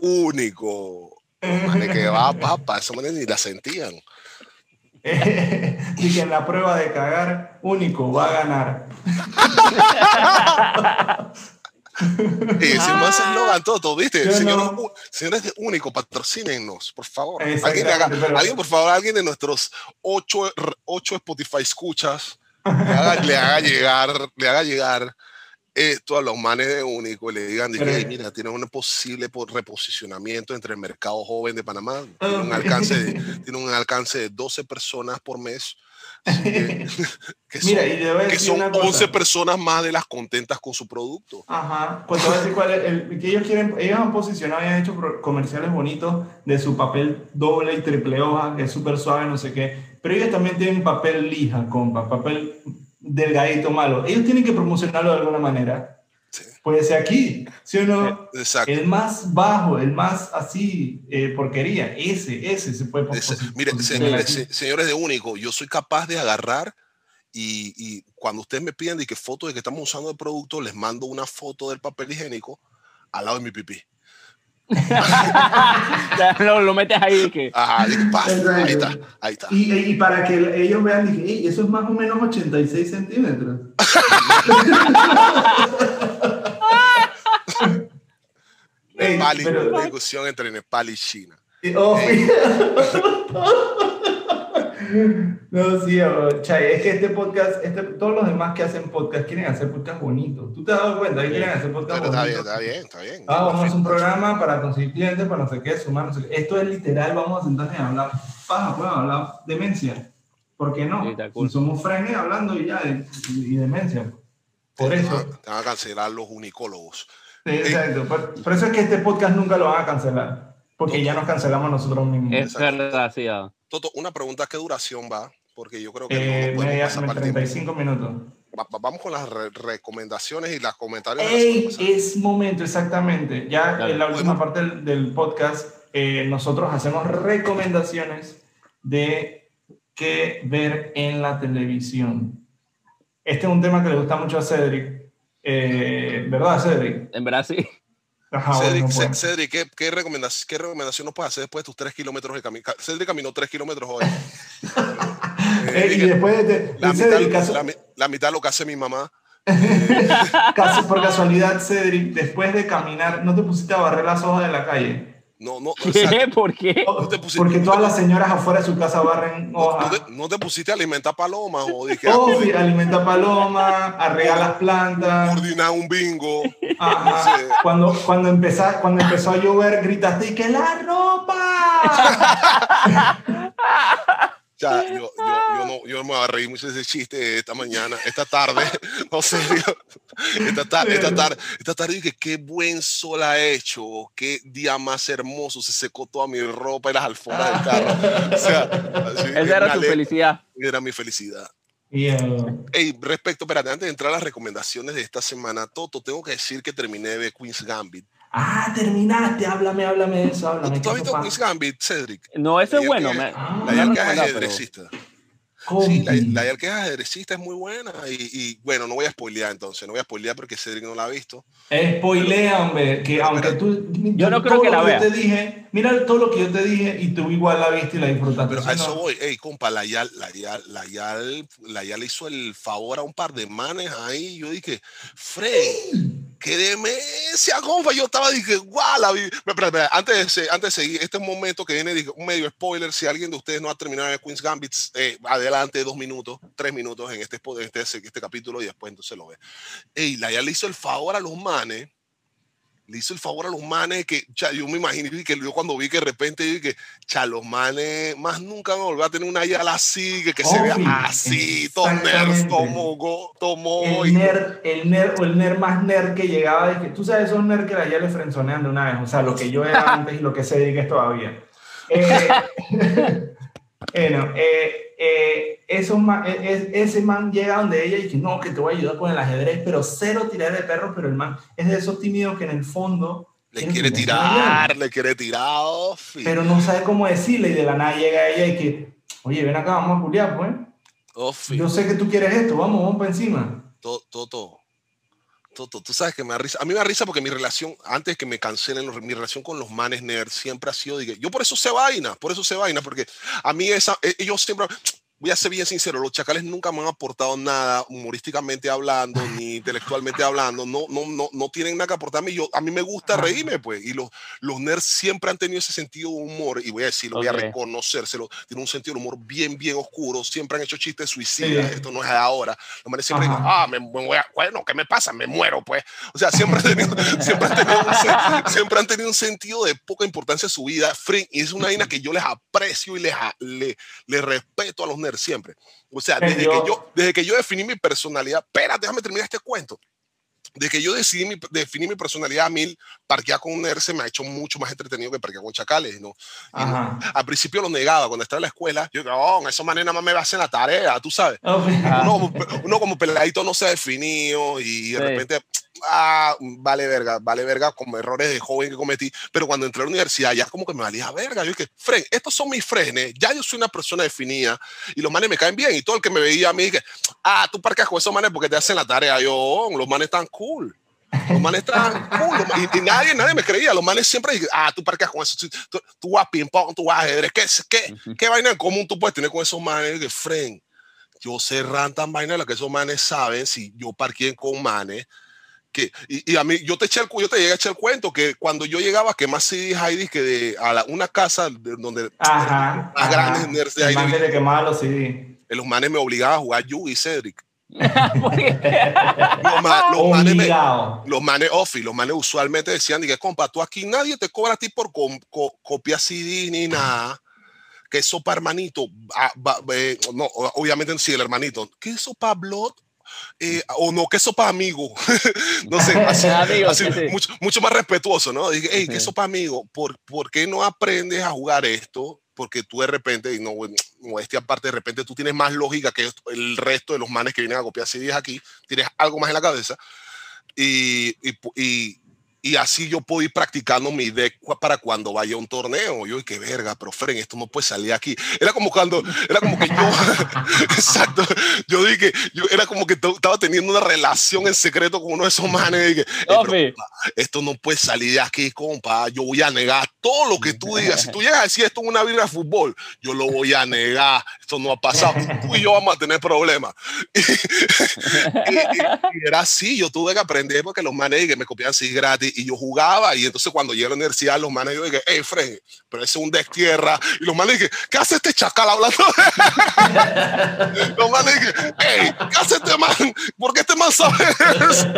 Único. Manes que va, papá, esos manes ni la sentían. y que en la prueba de cagar, único va a ganar. Y ese más eslogan todo, ¿viste? Señores, no. señores de Único, patrocínennos, por favor. Alguien, haga- pero- alguien, por favor, alguien de nuestros ocho, ocho Spotify escuchas le haga, le haga llegar, le haga llegar esto a los manes de Único y le digan, Pero- "Hey, mira, tiene un posible po- reposicionamiento entre el mercado joven de Panamá. Ah, Tiene un alcance de, tiene un alcance de 12 personas por mes. Que, que son, Mira, que son una cosa. 11 personas más de las contentas con su producto. Ajá, pues te voy a decir cuál es el, que ellos quieren, ellos han posicionado y han hecho comerciales bonitos de su papel doble y triple hoja, que es súper suave, no sé qué, pero ellos también tienen papel lija, compa, papel delgadito malo. Ellos tienen que promocionarlo de alguna manera. Sí. Puede ser aquí, ¿sí o no? Exacto. El más bajo, el más así, eh, porquería, ese, ese se puede Ese- mire, se- posicionar mire, aquí. se- señores de Único, yo soy capaz de agarrar y, y cuando ustedes me piden de que foto de que estamos usando el producto, les mando una foto del papel higiénico al lado de mi pipí. Ya lo, lo metes ahí que. Ajá, ahí está, ahí está. Y, y para que ellos vean, dije, "Ey, eso es más o menos 86 centímetros. Nepal y- pero- discusión entre Nepal y China. y- oh, no, sí, Chay, es que este podcast, este, todos los demás que hacen podcast quieren hacer podcast bonitos. ¿Tú te has dado cuenta? que quieren hacer podcast Pero está bien, bonitos. está bien, está bien. Ah, vamos a hacer un programa para conseguir clientes, para no sé qué, sumar, no sé qué. Esto es literal, vamos a sentarnos y hablar paja, pues, hablar demencia. ¿Por qué no? Sí, cool. Somos frenes hablando y ya, y, y demencia. Por Te eso. van te van a cancelar los unicólogos. Sí, exacto. Por, por eso es que este podcast nunca lo van a cancelar. Porque ya nos cancelamos nosotros mismos. Es verdad, sí. ah. Toto, una pregunta, ¿qué duración va? Porque yo creo que Eh, no podemos media- pasar para el tiempo. 35 minutos. Va- va- Vamos con las re- recomendaciones y las comentarios. Ey, es momento, exactamente. Ya Dale. en la última Bueno. parte del, del podcast, eh, nosotros hacemos recomendaciones de qué ver en la televisión. Este es un tema que le gusta mucho a Cedric. Eh, ¿Verdad, Cedric? En verdad, sí. Ajá, Cedric, bueno, Ce- pues. Cedric, ¿qué, qué, recomendación, ¿qué recomendación nos puedes hacer después de tus tres kilómetros de camino? Cedric caminó tres kilómetros hoy. Eh, y después de, la, Cedric, mitad, caso- la, mi- la mitad lo que hace mi mamá. caso- por casualidad, Cedric, después de caminar, ¿no te pusiste a barrer las hojas de la calle? No, no, o. ¿Por qué? Te pusiste- Porque todas las señoras afuera de su casa barren no, hojas. no te, no te pusiste a alimentar palomas o dije, Oh, a sí, alimenta palomas, a regar las plantas. coordinar un bingo. Ajá. Sí. Cuando, cuando, empezá- cuando empezó a llover, gritaste "¡Y que la ropa. Ya, yo, yo, no, yo no me voy a reír mucho de ese chiste esta mañana, esta tarde, no serio. Esta, ta- esta tarde, esta tarde dije, qué buen sol ha hecho, qué día más hermoso, se secó toda mi ropa y las alfombras del carro. O sea, así, Esa era tu felicidad. Era mi felicidad. Y, eh, Hey, respecto, espérate, antes de entrar a las recomendaciones de esta semana, Toto, tengo que decir que terminé de Queen's Gambit. ah, terminaste, háblame, háblame de eso, háblame. ¿Tú has ¿qué visto? Queen's Gambit, Cedric? No, eso es bueno. que- me- Ah, La me Yal han que es pero-. Sí, la, la Yal que es ajedrecista es muy buena. Y, y, bueno, no voy a spoilear entonces, no voy a spoilear porque Cedric no la ha visto. Spoilea, hombre, que Pero, aunque pero- tú... Yo no creo que la vea. Yo te dije, mira todo lo que yo te dije y tú igual la viste y la disfrutaste. Pero ¿sí a o no? eso voy. Ey, compa, la Yal, la Yal, la Yal, la Yal hizo el favor a un par de manes ahí. Yo dije, Fred, qué demencia, compa. Yo estaba, dije, guau, la vi. Antes de, se- antes de seguir, este es un momento que viene, dije, un medio spoiler. Si alguien de ustedes no ha terminado de Queen's Gambit, eh, adelante dos minutos, tres minutos en este, este, este capítulo y después entonces lo ve. Ey, la Yal le hizo el favor a los manes. Le hizo el favor a los manes que, cha, yo me imagino que yo cuando vi que de repente dije, cha, los manes más nunca van a volver a tener una Yal así, que, que se vea así, todo nerd, go, todo moho, y- El nerd, el nerd o el nerd más nerd que llegaba, de que, tú sabes, esos nerds que la ya le frenzonean de una vez, o sea, lo que yo era antes y lo que se dedica es todavía. Eh, bueno, eh, eh, esos ma- eh, eh, ese man llega donde ella y dice, no, que te voy a ayudar con el ajedrez, pero cero tirar de perro, pero el man es de esos tímidos que en el fondo... le quiere tirar, le quiere tirar, fi, Pero no sabe cómo decirle y de la nada llega ella y que, oye, ven acá, vamos a culiar, pues. fi. Yo sé que tú quieres esto, vamos, vamos para encima. Toto, Toto, Toto, tú sabes que me da risa. A mí me da risa porque mi relación, antes que me cancelen, mi relación con los manes nerds siempre ha sido, dije, yo por eso sé vaina, por eso sé vaina, porque a mí esa, e- ellos siempre, voy a ser bien sincero, los chacales nunca me han aportado nada humorísticamente hablando, ni intelectualmente hablando, no, no, no, no tienen nada que aportarme. Yo, a mí me gusta reírme, pues, y los, los nerds siempre han tenido ese sentido de humor, y voy a decirlo, voy a reconocérselo, tienen un sentido de humor bien, bien oscuro, siempre han hecho chistes suicidas, esto no es de ahora. Los manes siempre dicen, ah, me, voy a, bueno, ¿qué me pasa? Me muero, pues. O sea, siempre han tenido, siempre han tenido, un, siempre han tenido un sentido de poca importancia en su vida, y es una vaina que yo les aprecio y les, le, le respeto a los nerds siempre. O sea, desde, que yo, desde que yo definí mi personalidad, espera, déjame terminar este cuento. Desde que yo decidí mi, definí mi personalidad a mil, parquear con un nerd se me ha hecho mucho más entretenido que parquear con chacales, ¿no? Al principio lo negaba, cuando estaba en la escuela, yo digo, oh, eso manera más me va a hacer la tarea, tú sabes. Uno, uno, como peladito no se ha definido y de repente ah, vale verga, vale verga como errores de joven que cometí, pero cuando entré a la universidad ya como que me valía verga, yo dije, fren, estos son mis frenes, ya yo soy una persona definida y los manes me caen bien y todo el que me veía a mí dije, ah, tú parqueas con esos manes porque te hacen la tarea, yo, oh, los manes están cool. Los manes están cool. Y, nadie, nadie me creía. Los manes siempre dije, ah, tú parqueas con eso. Tú, tú, vas ping-pong, tú vas ajedrez. ¿Qué, qué, qué vaina en común tú puedes tener con esos manes? Que, fren, yo sé rantan vaina la que esos manes saben si yo parqué con manes que, y, a mí, yo te eché el, yo te llegué a echar el cuento que cuando yo llegaba, que más CDs Heidi que de a la, una casa de, donde ajá, más grandes nerds de Heidi. de quemar los CDs. Los manes me obligaban a jugar Yu y Cedric. los, manes me, los manes offi, los manes usualmente decían, dije, compa, tú aquí nadie te cobra a ti por copiar CD ni nada que eso para hermanito, ah, no, obviamente sí, el hermanito, ¿qué eso para Blood? Eh, o no, que sopa amigo. no sé, así, mucho, mucho, más respetuoso, ¿no? Dije, hey, que sopa amigo, ¿Por, ¿por qué no aprendes a jugar esto? Porque tú de repente, y no, modestia aparte, de repente tú tienes más lógica que el resto de los manes que vienen a copiar CDs aquí, tienes algo más en la cabeza. y, así yo puedo ir practicando mi deck para cuando vaya a un torneo. Yo, qué verga, pero Fren, esto no puede salir aquí. Era como cuando, era como que yo, exacto, yo dije, yo era como que estaba teniendo una relación en secreto con uno de esos manes. Y dije, esto no puede salir de aquí, compa. Yo voy a negar todo lo que tú digas. Si tú llegas a decir esto en una vida de fútbol, yo lo voy a negar. Esto no ha pasado. Tú y yo vamos a tener problemas. Y, era así, yo tuve que aprender porque los manes que me copiaban así gratis y yo jugaba y entonces cuando llegué a la universidad los manes yo dije, hey Fred, pero ese es un destierra y los manes dije, ¿qué hace este chacal hablando? los manes dije, hey, ¿qué hace este man? ¿Por qué este man sabe eso?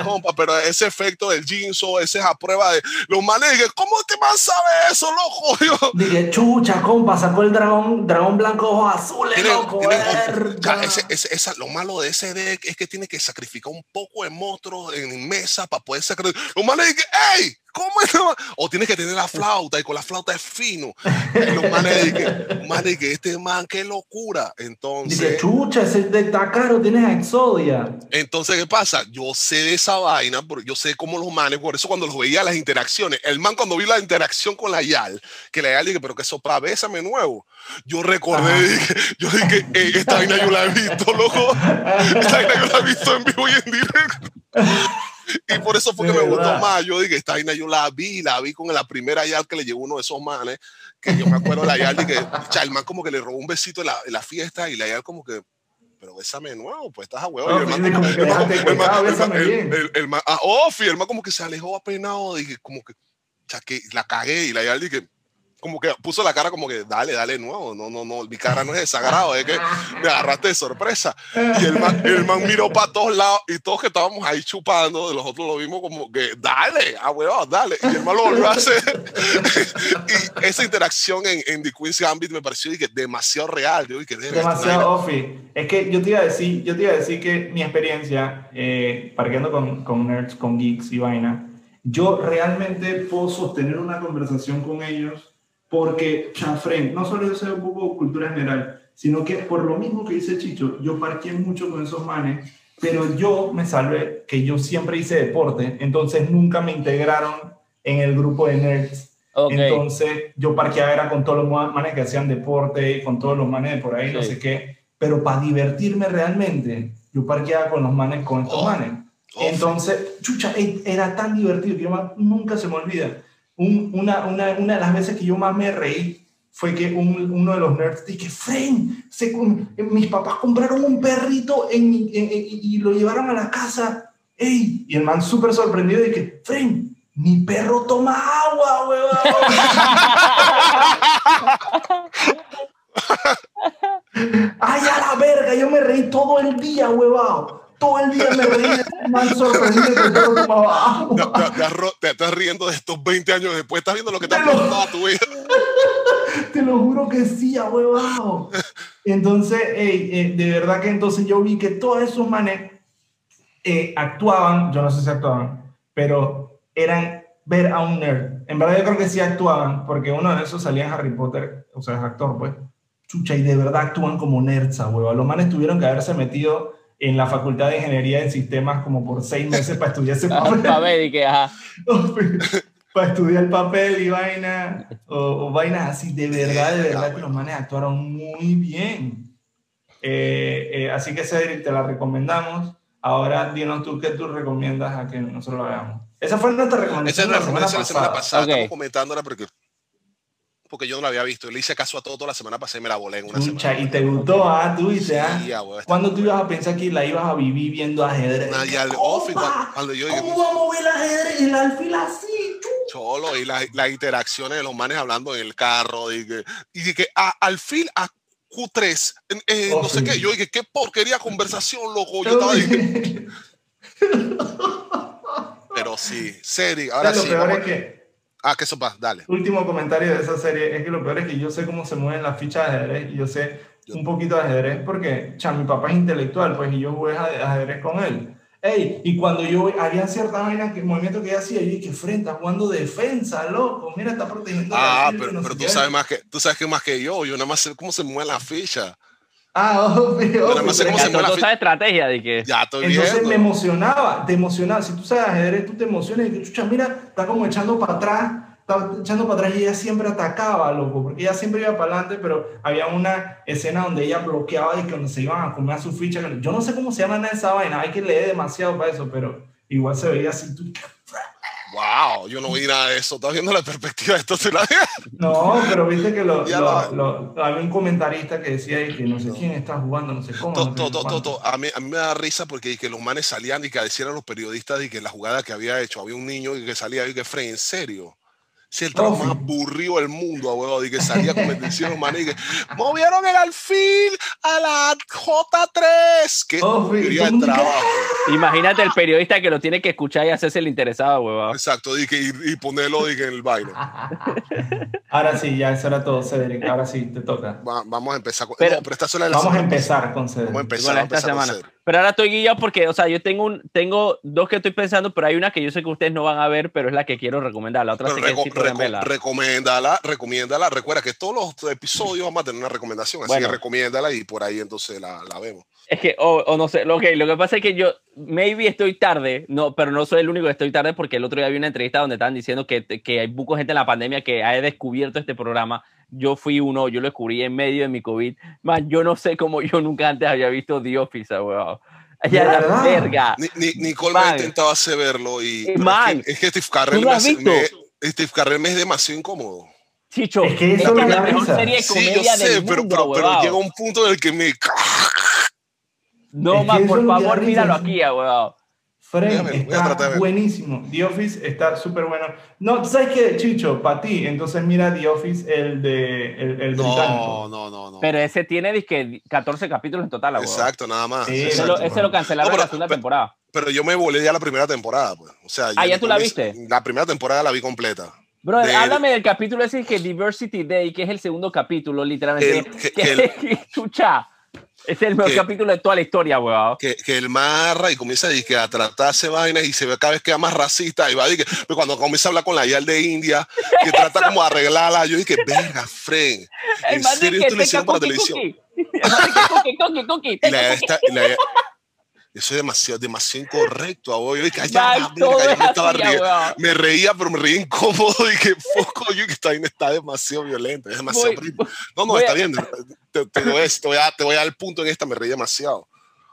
compa, pero ese efecto del jinso, esa es a prueba de los manes dije, ¿cómo este man sabe eso, loco? Yo, dije, chucha, compa, sacó el dragón, dragón blanco ojos azules, loco. ese, ese, lo malo de ese deck es que tiene que sacrificar un poco de monstruos en mesa para poder los manes dicen, ¡ey! ¿Cómo es? O tienes que tener la flauta y con la flauta es fino. Y los manes dicen, manes que este man, qué locura. Entonces. Dice, chucha, ese de caro tienes a Exodia. Entonces, ¿qué pasa? Yo sé de esa vaina, yo sé cómo los manes, por eso cuando los veía las interacciones, el man cuando vi la interacción con la Yal, que la Yal dije, pero que eso para bésame nuevo. Yo recordé, dije, yo dije, esta vaina yo la he visto, loco. Esta vaina yo la he visto en vivo y en directo. Y por eso fue que me gustó más. Yo dije, esta vaina yo la vi, la vi con la primera yal que le llegó uno de esos manes, que yo me acuerdo de la yal, y que el man como que le robó un besito en la, en la fiesta y la yal como que, pero bésame de nuevo, pues estás a huevo. el el man, ah, el como que se alejó apenado, dije, como que, ya que la cagué y la yal dije, como que puso la cara como que dale, dale nuevo. No, no, no, mi cara no es desagrado, es que me agarraste de sorpresa. Y el man, el man miró para todos lados y todos que estábamos ahí chupando, de los otros lo vimos como que dale, ah, dale. Y el man lo volvió a hacer. y esa interacción en, en The Queen's Gambit me pareció que demasiado real. Yo, que, demasiado offi. Es que yo te iba a decir, yo te iba a decir que mi experiencia eh, parqueando con, con nerds, con geeks y vaina, yo realmente puedo sostener una conversación con ellos porque Chanfren, no solo yo sé un poco cultura general, sino que por lo mismo que dice Chicho, yo parqué mucho con esos manes, pero yo me salvé que yo siempre hice deporte, entonces nunca me integraron en el grupo de nerds. Entonces yo parqueaba era con todos los manes que hacían deporte, con todos los manes de por ahí, no sé qué, pero para divertirme realmente, yo parqueaba con los manes, con estos oh. manes. Oh. Entonces, chucha, e, era tan divertido que yo nunca se me olvida una, una, una, de las veces que yo más me reí fue que un- uno de los nerds dije, Fren, mis papás compraron un perrito en mi- en- en- y lo llevaron a la casa. Ey, y el man súper sorprendido dije, Fren, mi perro toma agua, huevón. Ay, a la verga, yo me reí todo el día, huevado. Todo el día me reí man sorprendido que perro tomaba Te, agua. te- te te estás riendo de estos 20 años después. Estás viendo lo que te ha Te lo- pasado a tu vida. Te lo juro que sí, a huevado. Entonces, ey, eh, de verdad que entonces yo vi que todos esos manes eh, actuaban, yo no sé si actuaban, pero eran ver a un nerd. En verdad yo creo que sí actuaban, porque uno de esos salía en Harry Potter, o sea, es actor, pues. Chucha, y de verdad actúan como nerds, a huevo. Los manes tuvieron que haberse metido en la Facultad de Ingeniería en Sistemas como por seis meses para estudiar ese papel. Para ver y que, ajá. para estudiar papel y vaina, o, o vainas así, de verdad, de verdad que los manes actuaron muy bien. Eh, eh, así que Cedric, te la recomendamos. Ahora dinos tú qué tú recomiendas a que nosotros lo veamos. Esa fue nuestra Esa recomendación es de la recomendación de la semana pasada. pasada. Ok. Estamos comentándola porque, porque yo no la había visto. Le hice caso a todo toda la semana pasada y me la volé en una semana. y te gustó, ah, tú viste, ah. Sí, ah, ¿Cuándo tú ibas a pensar que la ibas a vivir viendo ajedrez? Nah, Office, cuando- cuando yo dije, ¿Cómo vamos a ver el ajedrez? El alfil así, Cholo, y las las interacciones de los manes hablando en el carro, y que, y que a- al fin a Q3, en- eh, Oh, no sé sí. qué, yo dije, qué porquería conversación, loco. Yo estaba dije, pero sí, serie, ahora lo sí. peor vamos- es que Ah, que eso va, dale. último comentario de esa serie es que lo peor es que yo sé cómo se mueven las fichas de ajedrez y yo sé Yo- un poquito de ajedrez porque cha, mi papá es intelectual pues y yo jugué ajedrez con él. Ey, y cuando yo había ciertas vainas que movimientos que hacía, yo dije, frente, está jugando defensa, loco, mira, está protegiendo. Ah, pero, no pero tú qué". sabes más que tú sabes que más que yo, yo nada más sé cómo se mueven las fichas. Ah, obvio, más sé obvio, cómo Ya se la estrategia de que. Ya estoy Entonces viendo. me emocionaba, te emocionaba. Si tú sabes ajedrez, tú te emocionas y que, chucha, mira, está como echando para atrás, está echando para atrás y ella siempre atacaba, loco, porque ella siempre iba para adelante, pero había una escena donde ella bloqueaba y que cuando se iban a comer a su ficha. Yo no sé cómo se llama nada de esa vaina, hay que leer demasiado para eso, pero igual se veía así. tú- Wow, yo no vi nada de eso. Estás viendo la perspectiva de esto. ¿sí la- No, pero viste que lo, lo- lo- había un comentarista que decía ahí que no sé quién está jugando, no sé cómo. To- no to- to-. A, mí, a mí me da risa porque que los manes salían y que decían a los periodistas y que la jugada que había hecho, había un niño y que salía y que Frey, en serio. Si el trabajo más aburrido del mundo, abuelo, y que salía con bendición manes y que movieron el alfil a la J3. Qué el trabajo. Imagínate el periodista que lo tiene que escuchar y hacerse el interesado, huevado. Exacto, y, que, y, y ponerlo y que en el baile. Ahora sí, ya eso era todo, Cedric. Ahora sí, te toca. Va- vamos a empezar con. Pero- no, pero esta sola es la Vamos a empezar con Cedric. Vamos a empezar, Bueno, vamos a esta empezar con semana. Cedric. Pero ahora estoy guiado porque, o sea, yo tengo un, tengo dos que estoy pensando, pero hay una que yo sé que ustedes no van a ver, pero es la que quiero recomendar. La otra sé que reco- sí pueden reco- verla. recomiéndala, recomiéndala. Recuerda que todos los episodios vamos a tener una recomendación, así Bueno. que recomiéndala y por ahí entonces la, la vemos. Es que, o, o no sé, lo, que lo que pasa es que yo, maybe estoy tarde, no, pero no soy el único que estoy tarde porque el otro día vi una entrevista donde estaban diciendo que, que hay poca gente en la pandemia que ha descubierto este programa. Yo fui uno, yo lo descubrí en medio de mi COVID. Man, yo no sé cómo yo nunca antes había visto The Office, weón. Ya ¿De la verdad? verga. Ni, ni- Nicole me ha Man. intentado hacer verlo y Eh, man. es, que, es que Steve Carell ¿Tú lo me, hace- me- Steve Carell me es demasiado incómodo. Chicho, Es que eso me es la mejor risa. serie de Sí, yo comedia sé, del pero, mundo, pero, pero llega un punto en el que me... No, man, por favor, risa. míralo aquí, weón. A está buenísimo. The Office está súper bueno. No, ¿tú sabes qué, Chicho? Para ti, entonces mira The Office, el de el, el No, británico. no, no, no. Pero ese tiene dizque 14 capítulos en total. Exacto, nada más. Sí, Ese exacto. lo, ese lo cancelaron No, en la segunda pero- temporada. Pero yo me volé ya la primera temporada, pues. O sea, Ah, ¿ya tú la viste? La primera temporada la vi completa. Bro, de- háblame del capítulo ese que Diversity Day, que es el segundo capítulo, literalmente. El- que- que, que chucha. Es el mejor que- capítulo de toda la historia, weón. que, que él marra y comienza dizque, a tratarse vainas y se ve cada vez que más racista y va dizque, pero cuando comienza a hablar con la Yal de India que trata como de arreglarla yo dije verga Fren El en serio esto lo hicieron para "Teca, televisión cookie, cookie". El man dice, "Cookie, cookie, cookie, y la, cookie". esta- y la- eso es demasiado demasiado incorrecto abuelo. yo dije "Ay, ya, Man, la todo verga", yo es me reía pero me reía incómodo. Y que foco yo que esta vaina está demasiado violenta es demasiado Voy- no no voy a- está bien te, te voy a, te, voy a, te voy a dar el punto en esta me reí demasiado.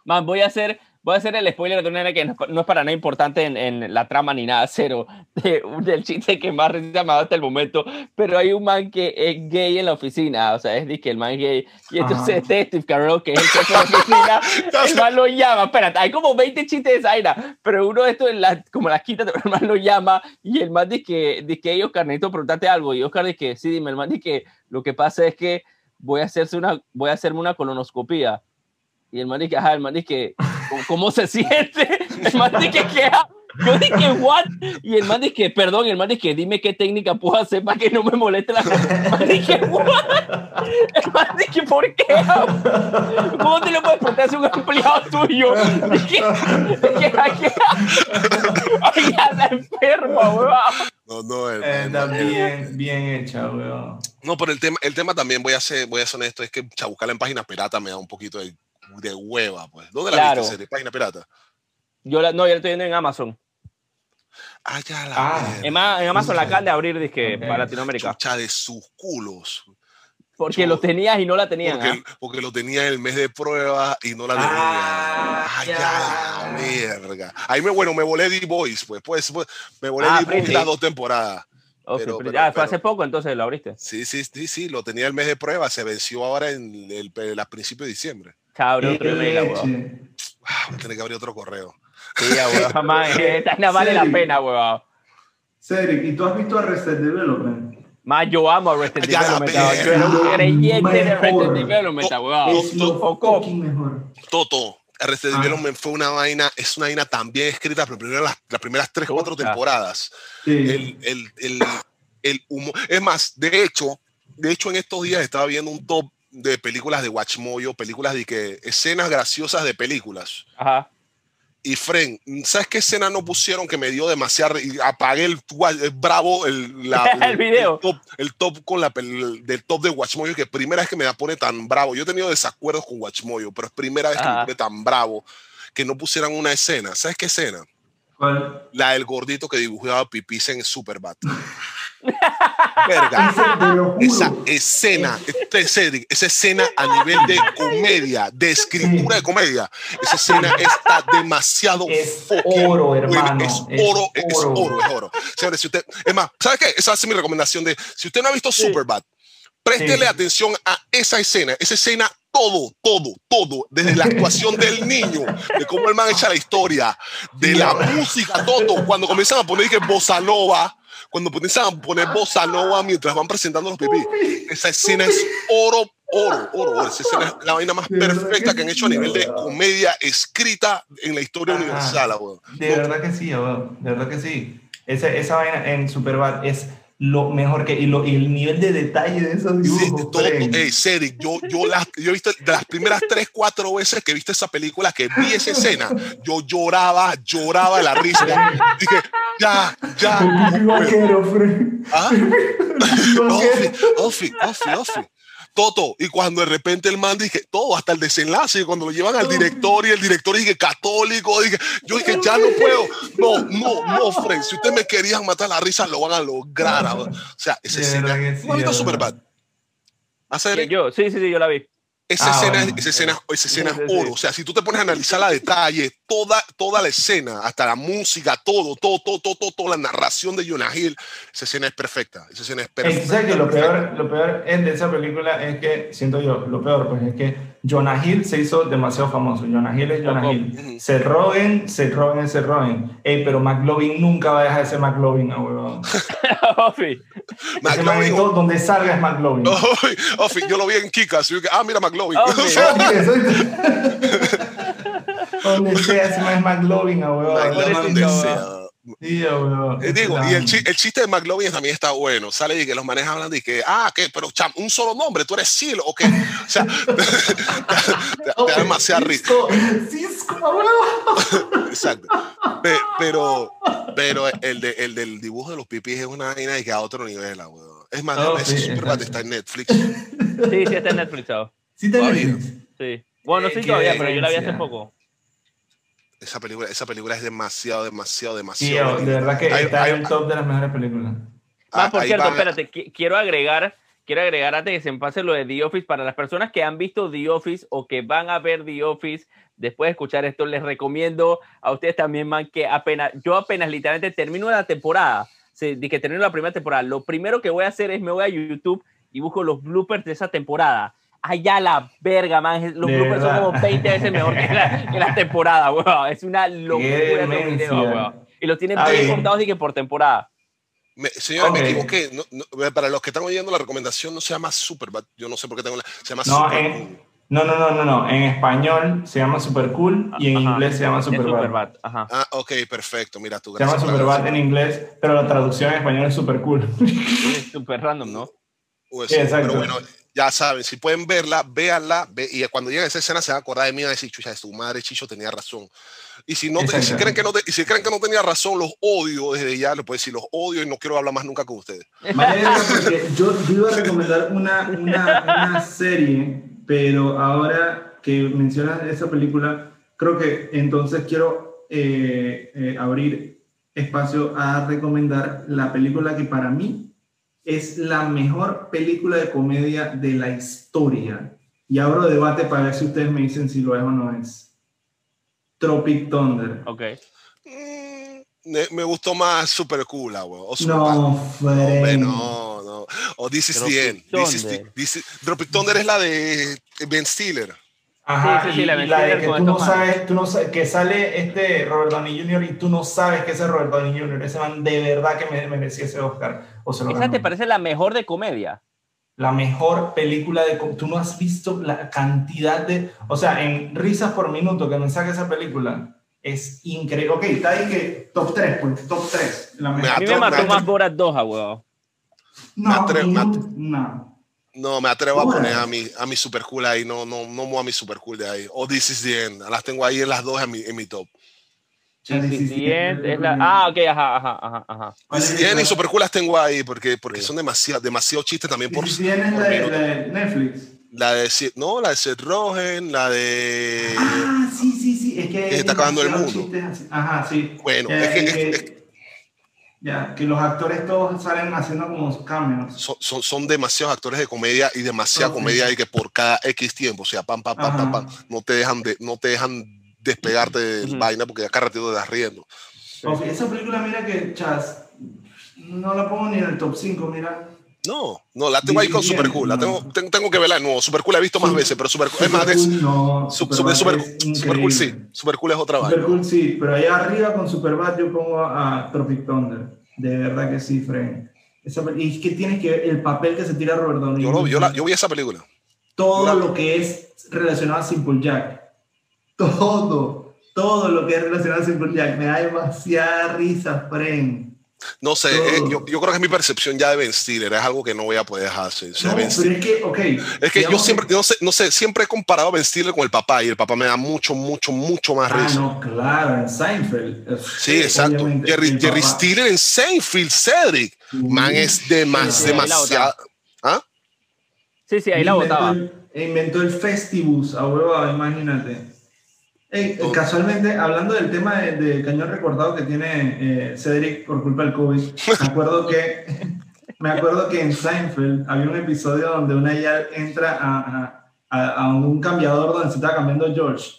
Man, voy a hacer, voy a hacer el spoiler de una que no, es para nada importante en, en la trama ni nada, cero, de, del chiste que más ha dado hasta el momento, pero hay un man que es gay en la oficina, o sea, es que el man es gay, y entonces este Steve Carell, que es el jefe de la oficina, el man lo llama, espérate, hay como 20 chistes de esa vaina, pero uno de estos, en la- como las quinta, el man lo llama, y el man dice que, dice que "Ey, Oscar, necesito preguntarte algo, y Oscar dice que, sí, dime, el man dice que lo que pasa es que voy a, hacerse una, voy a hacerme una colonoscopía, y el man dice, ajá, el man dice que, ¿cómo, cómo se siente? El man dice que, ¿qué? Yo dije, ¿what? Y el man dice que, perdón, el man dice que, dime qué técnica puedo hacer para que no me moleste la... El man dije, ¿what? El man dice, ¿por qué? ¿Cómo te lo puedes preguntar a un empleado tuyo? Dije, aquí, aquí anda enfermo, weón. No, no, Eh, hermano. Está bien, bien hecha, weón. No, pero el tema, el tema también, voy a ser, voy a ser honesto, es que buscarla en página pirata me da un poquito de, de hueva, pues. ¿Dónde la Claro. viste? ¿Página pirata? Yo la, no, yo la estoy viendo en Amazon. Ah, ya la Ah. En, Ma- en Amazon la acaban de abrir, Ok. para Latinoamérica. Chucha de sus culos. Porque Yo- lo tenías y no la tenían. Porque, ¿ah? porque lo tenía en el mes de prueba y no la tenía. Ah, Ah, ya. ya, la verga. Ahí me, bueno, me volé D-Boys, pues, pues, pues, me volé Ah, D-Boys las dos temporadas. Ok, pero- pero fue hace poco, entonces lo abriste. Sí, sí, sí, sí, lo tenía el mes de prueba, se venció ahora en el, el- a principios de diciembre. Cabrón, otro email, Leche. weón. Voy a tener que abrir otro correo. Sí, weón. Man, esta vaina vale la pena, weón. Cedric, ¿y tú has visto Arrested Development? Más yo amo a Arrested Ya Development. Yo era un creyente de. Arrested Development, weón. Es lo Poco. fucking mejor. Toto, Arrested Ah. Development fue una vaina, es una vaina tan bien escrita, pero primero las, las primeras tres, cuatro temporadas. Sí. el, el, el, el humor. Es más, de hecho, de hecho, en estos días estaba viendo un top de películas de Watchmoyo, películas de que escenas graciosas de películas. Ajá. Y Fren, ¿sabes qué escena no pusieron que me dio demasiado? Y apagué el, el bravo, el, la- El video. top, el top con la del top de Watchmoyo, que primera vez que me la pone tan bravo. Yo he tenido desacuerdos con Watchmoyo, pero es primera vez que me Ajá. pone tan bravo que no pusieran una escena. ¿Sabes qué escena? ¿Cuál? La del gordito que dibujaba pipis en Superbat. Verga. Esa escena, esa escena a nivel de comedia, de escritura de comedia, esa escena está demasiado Es oro, hermano, Es es oro, es oro. oro, es oro. Señores, si usted, es más, ¿sabe qué? Esa es mi recomendación de, si usted no ha visto. Superbad, préstele Sí. atención a esa escena, esa escena todo, todo, todo, desde la actuación del niño, de cómo el man echa la historia, de la música, todo, cuando comienzan a poner que bossa nova, cuando comienzan a poner bossa nova mientras van presentando los pipí, esa escena es oro, oro, oro, oro. Esa escena es la vaina más perfecta que han hecho a nivel de comedia escrita en la historia Ajá. universal. De verdad que sí. De verdad que sí. Esa, esa vaina en Superbad es lo mejor que. Y, lo, y el nivel de detalle de esos Sí, dibujos. todo, Fren. ey, Cedric, yo, yo, las, yo he visto de las primeras tres, cuatro veces que he visto esa película, que vi esa escena, yo lloraba, lloraba de la risa. Dije, ya, ya. ¿Ah? Ofi. Ofi, Ofi, Ofi. Toto, y cuando de repente el man dije, todo, hasta el desenlace, y cuando lo llevan al director y el director dije, católico, dije, yo dije, ya no puedo, no, no, no, Fred, si ustedes me querían matar la risa, lo van a lograr. O sea, que sí, ¿no has visto Superbad? ¿Hacer? Yo, sí, sí, sí, yo la vi. Esa Ah, escena, bueno. esa escena, esa escena Sí, es sí, oro. O sea, si tú te pones a analizar a detalle, toda, toda la escena, hasta la música, todo, todo, todo, todo, todo, toda la narración de Jonah Hill, esa escena es perfecta. Esa escena es perfecta. ¿tú sabes que lo peor, lo peor es de esa película es que, siento yo, lo peor pues es que Jonah Hill se hizo demasiado famoso. Jonah Hill es Jonah. Hill. Se Rogen, se Rogen, se Rogen. Ey, pero McLovin nunca va a dejar de ser McLovin, ah, huevón. Ofi. McLovin, donde salga es McLovin. Ofi, Ofi, yo lo vi en dije, Ah, mira McLovin. Donde sea, es McLovin, ah, donde Pobrecito, sea. Ah, huevón. Eh, Digo, y el, el chiste de McLovin también está bueno. Sale y que los manes hablan de que, ah, que, pero cham, un solo nombre, tú eres Sil, o qué. O sea, te, te- te da demasiada risa. Cisco, Cisco, ah, huevón. Exacto. Pe- Pero, pero el, de, el del dibujo de los pipis es una vaina y que a otro nivel, ah, weón. Es más, Oh, ese sí, exacto. está en Netflix. Sí, sí, está en Netflix. ¿sabes? Sí, te Todavía. Netflix. Sí. Bueno, sí qué todavía, pero yo la vi hace poco. Esa película, esa película es demasiado, demasiado, demasiado. de verdad que Ahí- está ahí- en el top de las mejores películas. Ah, por cierto, van- espérate, qui- quiero agregar quiero agregar antes que se me pase lo de The Office, para las personas que han visto The Office o que van a ver The Office, después de escuchar esto, les recomiendo a ustedes también, man, que apenas, yo apenas literalmente termino la temporada, sí, de que termino la primera temporada, lo primero que voy a hacer es me voy a YouTube y busco los bloopers de esa temporada. Allá la verga, man. Los De bloopers son verdad. como 20 veces mejor que la, que la temporada, weón. Es una locura demencia. video, weón. Y los tienen Ah, bien cortados y que por temporada. Me, señores, Ok. me equivoqué. No, no, para los que están oyendo, la recomendación no se llama Superbad. Yo no sé por qué tengo la. Se llama No, Super en- No, no, no, no, no. En español se llama Super Cool y en Ajá. inglés se llama Superbad. Superbad, Ajá. Ah, ok, perfecto. Mira tú. Se llama Superbad en inglés, pero la traducción en español es Super Cool. Es súper random, ¿no? Sí, exacto. Pero bueno, ya saben, si pueden verla, véanla. ve- y cuando llegue a esa escena se van a acordar de mí y van a decir, chucha, tu madre, Chicho tenía razón. Y si, no si, creen que no y si creen que no tenía razón, los odio desde ya. Les puedo decir, los odio y no quiero hablar más nunca con ustedes. Yo, yo iba a recomendar una, una, una serie, pero ahora que mencionas esa película, creo que entonces quiero eh, eh, abrir espacio a recomendar la película que para mí es la mejor película de comedia de la historia. Y abro debate para ver si ustedes me dicen si lo es o no es. Tropic Thunder. Ok. Mm, me, me gustó más Super Cool, ah, weón. No, Hombre, Fred. no, no. O This is the Tropic end. This is Thunder. the- this is- Tropic Thunder es la de Ben Stiller. Ajá, Sí, sí, sí, y, la y la de que tú no sabes, tú no sabes, que sale este Robert Downey Jr. y tú no sabes que ese es Robert Downey Jr. Ese man de verdad que me merecía ese Oscar. O se lo ¿Esa ganó. te parece la mejor de comedia? La mejor película de... Tú no has visto la cantidad de... O sea, en risas por minuto que me saca esa película es increíble. Ok, está ahí que top 3, pues, top 3. La Me mejor. A mí me mató me más Borat 2, ah, weón. No, me atre- me atre- no. No, me atrevo a poner a mi, a mi Super Cool ahí. No, no, no muevo a mi Super Cool de ahí. O This is the end. Las tengo ahí en las dos en mi, en mi top. Es la- Ah, ok, ajá, ajá, ajá, ajá. ¿Cuál This es is the end y? Super Cool las tengo ahí porque, porque son demasiado, demasiado chistes también por, por la de, minuto. la de Netflix. La de no, la de Seth Rogen, la de Ah, sí, sí, sí. Es que Que está acabando el mundo. Ajá, sí. Bueno, Ya, es que- y es- ya, que los actores todos salen haciendo como cameos. son, son, son demasiados actores de comedia y demasiada Ok. comedia y que por cada X tiempo, o sea, pam, pam, pam, pam, pam, no te dejan de, no te dejan despegarte de Ujú. vaina porque acá ratito te das riendo. Uf, esa película, mira que, chas, no la pongo ni en el top 5, mira. No, no, la tengo ahí con Super Cool. La tengo, tengo, tengo que verla de nuevo. Super Cool la he visto más Super- veces, pero Super Cool es más de. No, Super, es super, super Cool sí. Super Cool es otra vaina. Supercool sí, pero allá arriba con Superbad yo pongo a Tropic Thunder. De verdad que sí, Fren. Esa y es que tienes que ver el papel que se tira Robert Downey Yo, lo- yo, la- yo vi esa película. todo la- lo que es relacionado a Simple Jack. Todo, todo lo que es relacionado a Simple Jack. Me da demasiada risa, Fren. No sé, eh, yo, yo creo que es mi percepción ya de Ben Stiller. Es algo que no voy a poder dejar. sí, o sea, No, Ben pero Stiller- es que, ok. Es que yo siempre, no sé, no sé, siempre he comparado a Ben Stiller con el papá y el papá me da mucho, mucho, mucho más Ah, risa. no, claro, en Seinfeld. Sí, exacto. Obviamente, Jerry, Jerry. Stiller en Seinfeld, Cedric. Man, es demas- Sí, demasiado. ¿Ah? Sí, sí, ahí la Inventó botaba. el- Inventó el Festivus, a huevo, imagínate. Casualmente, hablando del tema de, de cañón recordado que tiene eh, Cedric por culpa del COVID, me acuerdo que me acuerdo que en Seinfeld había un episodio donde una ya entra a, a- a- un cambiador donde se estaba cambiando George.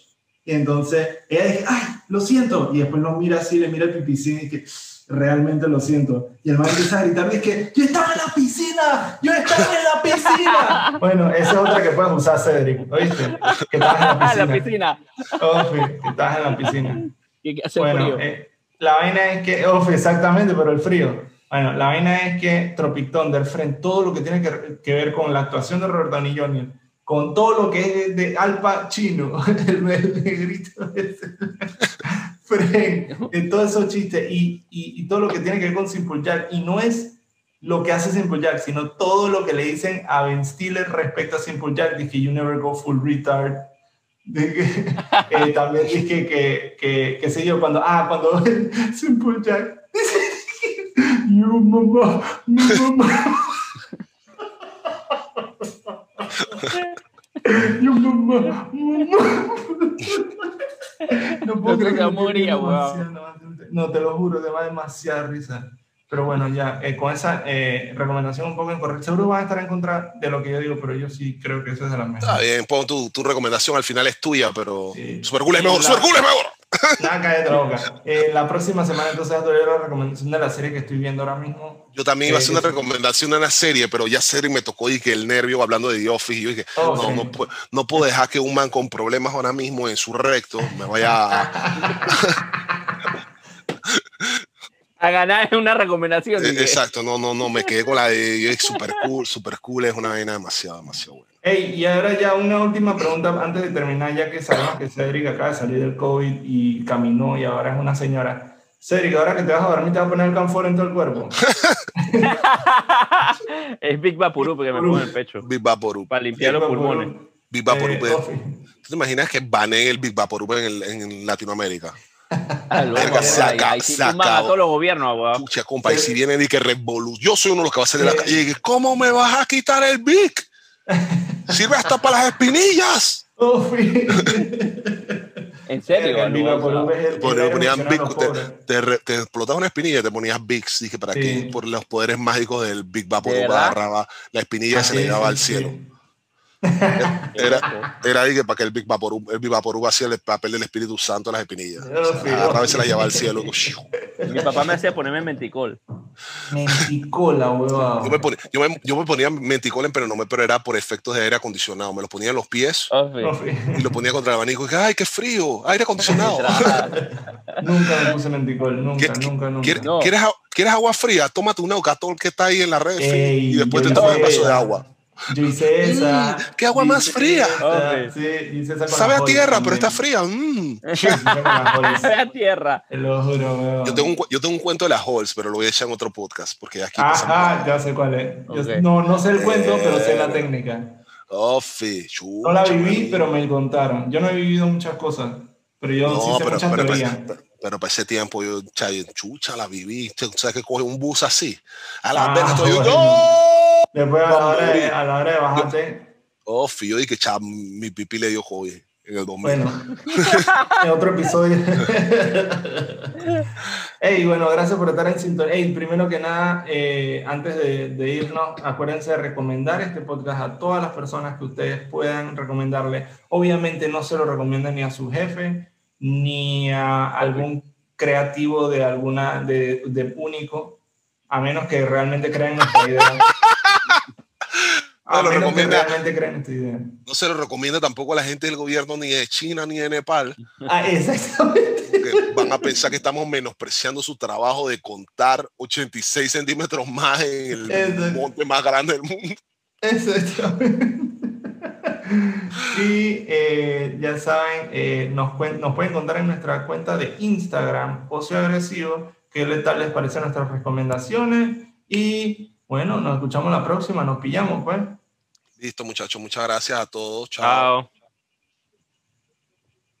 Y entonces ella dice, ay, lo siento. Y después lo mira así, le mira el pipicín y dice, realmente lo siento. Y el man empieza a gritar, es que yo estaba en la piscina, yo estaba en la piscina. bueno, esa es otra que puedes usar, Cedric, ¿oíste? Que estabas en la Ah, piscina. la piscina. Ofi, que estabas en la piscina. Que hace Bueno, frío. eh, la vaina es que, ofi, exactamente, pero el frío. Bueno, la vaina es que Tropic Thunder, frente todo lo que tiene que, que ver con la actuación de Robert Downey Jr., con todo lo que es de, de Al Pacino, el, el negrito ese, Fren, en todos esos chistes y, y, y todo lo que tiene que ver con Simple Jack, y no es lo que hace Simple Jack, sino todo lo que le dicen a Ben Stiller respecto a Simple Jack, que you never go full retard, eh, también dije que, que, que sé yo, cuando, ah, cuando Simple Jack dice, you mamá, mi mamá. Yo mamá, mamá. No puedo creer que moría, No, te lo juro, te va demasiada risa. Pero bueno, ya eh, con esa eh, recomendación un poco incorrecta, seguro van a estar en contra de lo que yo digo, pero yo sí creo que eso es de las mejores. Está bien, pon tu, tu recomendación al final es tuya, pero Sí. Super Cool es mejor, la- Super Cool es mejor. La boca. Eh, la próxima semana entonces doy la recomendación de la serie que estoy viendo ahora mismo. Yo también iba a hacer una Eh, recomendación de una serie, pero ya serie me tocó y que el nervio hablando de The Office. Y yo dije, Oh, no, sí. no, pu- no puedo dejar que un man con problemas ahora mismo en su recto me vaya a. A ganar es una recomendación. Eh. Exacto, no, no, no, me quedé con la de super cool, super cool, es una vaina demasiado, demasiado buena. Hey, y ahora ya una última pregunta antes de terminar, ya que sabemos que Cedric acaba de salir del COVID y caminó y ahora es una señora. Cedric, ahora que te vas a dormir, te vas a poner el canfor en todo el cuerpo. es Big Vaporú porque me pongo en el pecho. Big Vaporub. Para limpiar los pulmones. Big Vaporub. Eh. Coffee. ¿Tú te imaginas que baneen el Big Vaporub en, el- en Latinoamérica? Verga, ahí- se acaba- ahí sí se tumban a acabó. todos los gobiernos. Pucha, compa, y si viene y que revolución, yo soy uno de los que va a salir de la calle y dice, ¿cómo me vas a quitar el Big? Sirve hasta para las espinillas. En serio, ponían Big, los te, te, re- te explotabas una espinilla y te ponías Bigs. Dije, ¿para Sí. qué? Por los poderes mágicos del Big agarraba la espinilla y se llevaba sí, al sí. cielo. Era, era ahí que para que el Big Vaporub, el Big Vaporub hacía el papel del Espíritu Santo a las espinillas. Yo O sea, y se la llevaba al cielo. Mi papá me hacía ponerme menticol. Menticola, huevado. Yo me, ponía, yo, me, yo me ponía menticolen, pero no me pero era por efectos de aire acondicionado. Me los ponía en los pies Ofi. Coffee. y lo ponía contra el abanico. Y dije, ¡ay, qué frío! ¡Aire acondicionado! Nunca me puse menticol, nunca, ¿Qué- nunca, nunca. ¿Quieres, No. ¿quieres, a- quieres agua fría? Tómate un Eucatol que está ahí en la red Ey, y después te tomas un vaso de agua. Yo hice esa. Mm, qué agua yo más fría. Hombre. Sí, Sabe a tierra, pero también. está fría. Mm. Sí, Holz. a tierra. Te lo juro. Yo, tengo un, yo tengo un cuento de las Halls, pero lo voy a echar en otro podcast porque aquí ah, ya sé cuál es. Yo- Ok. no, no sé el cuento, pero sé la Eh, técnica. Oh, fi, No la chucha, viví, man. pero me contaron. Yo no he vivido muchas cosas, pero yo sí No, sé pero, muchas pero, teorías. pero, pero para ese tiempo yo, cha, yo, chucha, la viví. Tú sabes que coge un bus así. A la Ah, vez estoy yo. Después a la hora de, a la hora de bajarte, Oh, yo dije, cha, mi pipí le dio COVID en el 2000. bueno, en otro episodio. Hey, bueno, gracias por estar en sintonía. Hey, primero que nada, eh, antes de, de irnos, acuérdense de recomendar este podcast a todas las personas que ustedes puedan recomendarle. Obviamente no se lo recomiendan ni a su jefe, ni a algún creativo de alguna, de, de único, a menos que realmente crean en esta idea. No lo recomienda. esta idea. Se lo recomienda tampoco a la gente del gobierno ni de China ni de Nepal, Ah, exactamente. van a pensar que estamos menospreciando su trabajo de contar 86 centímetros más en el Exacto. monte más grande del mundo. Exactamente. Y eh, ya saben, eh, nos, pueden contar en nuestra cuenta de Instagram, Ocio Agresivo, qué tal les parecen nuestras recomendaciones. Y bueno, nos escuchamos la próxima, nos pillamos, pues. Listo, muchachos. Muchas gracias a todos. Chao. Chao.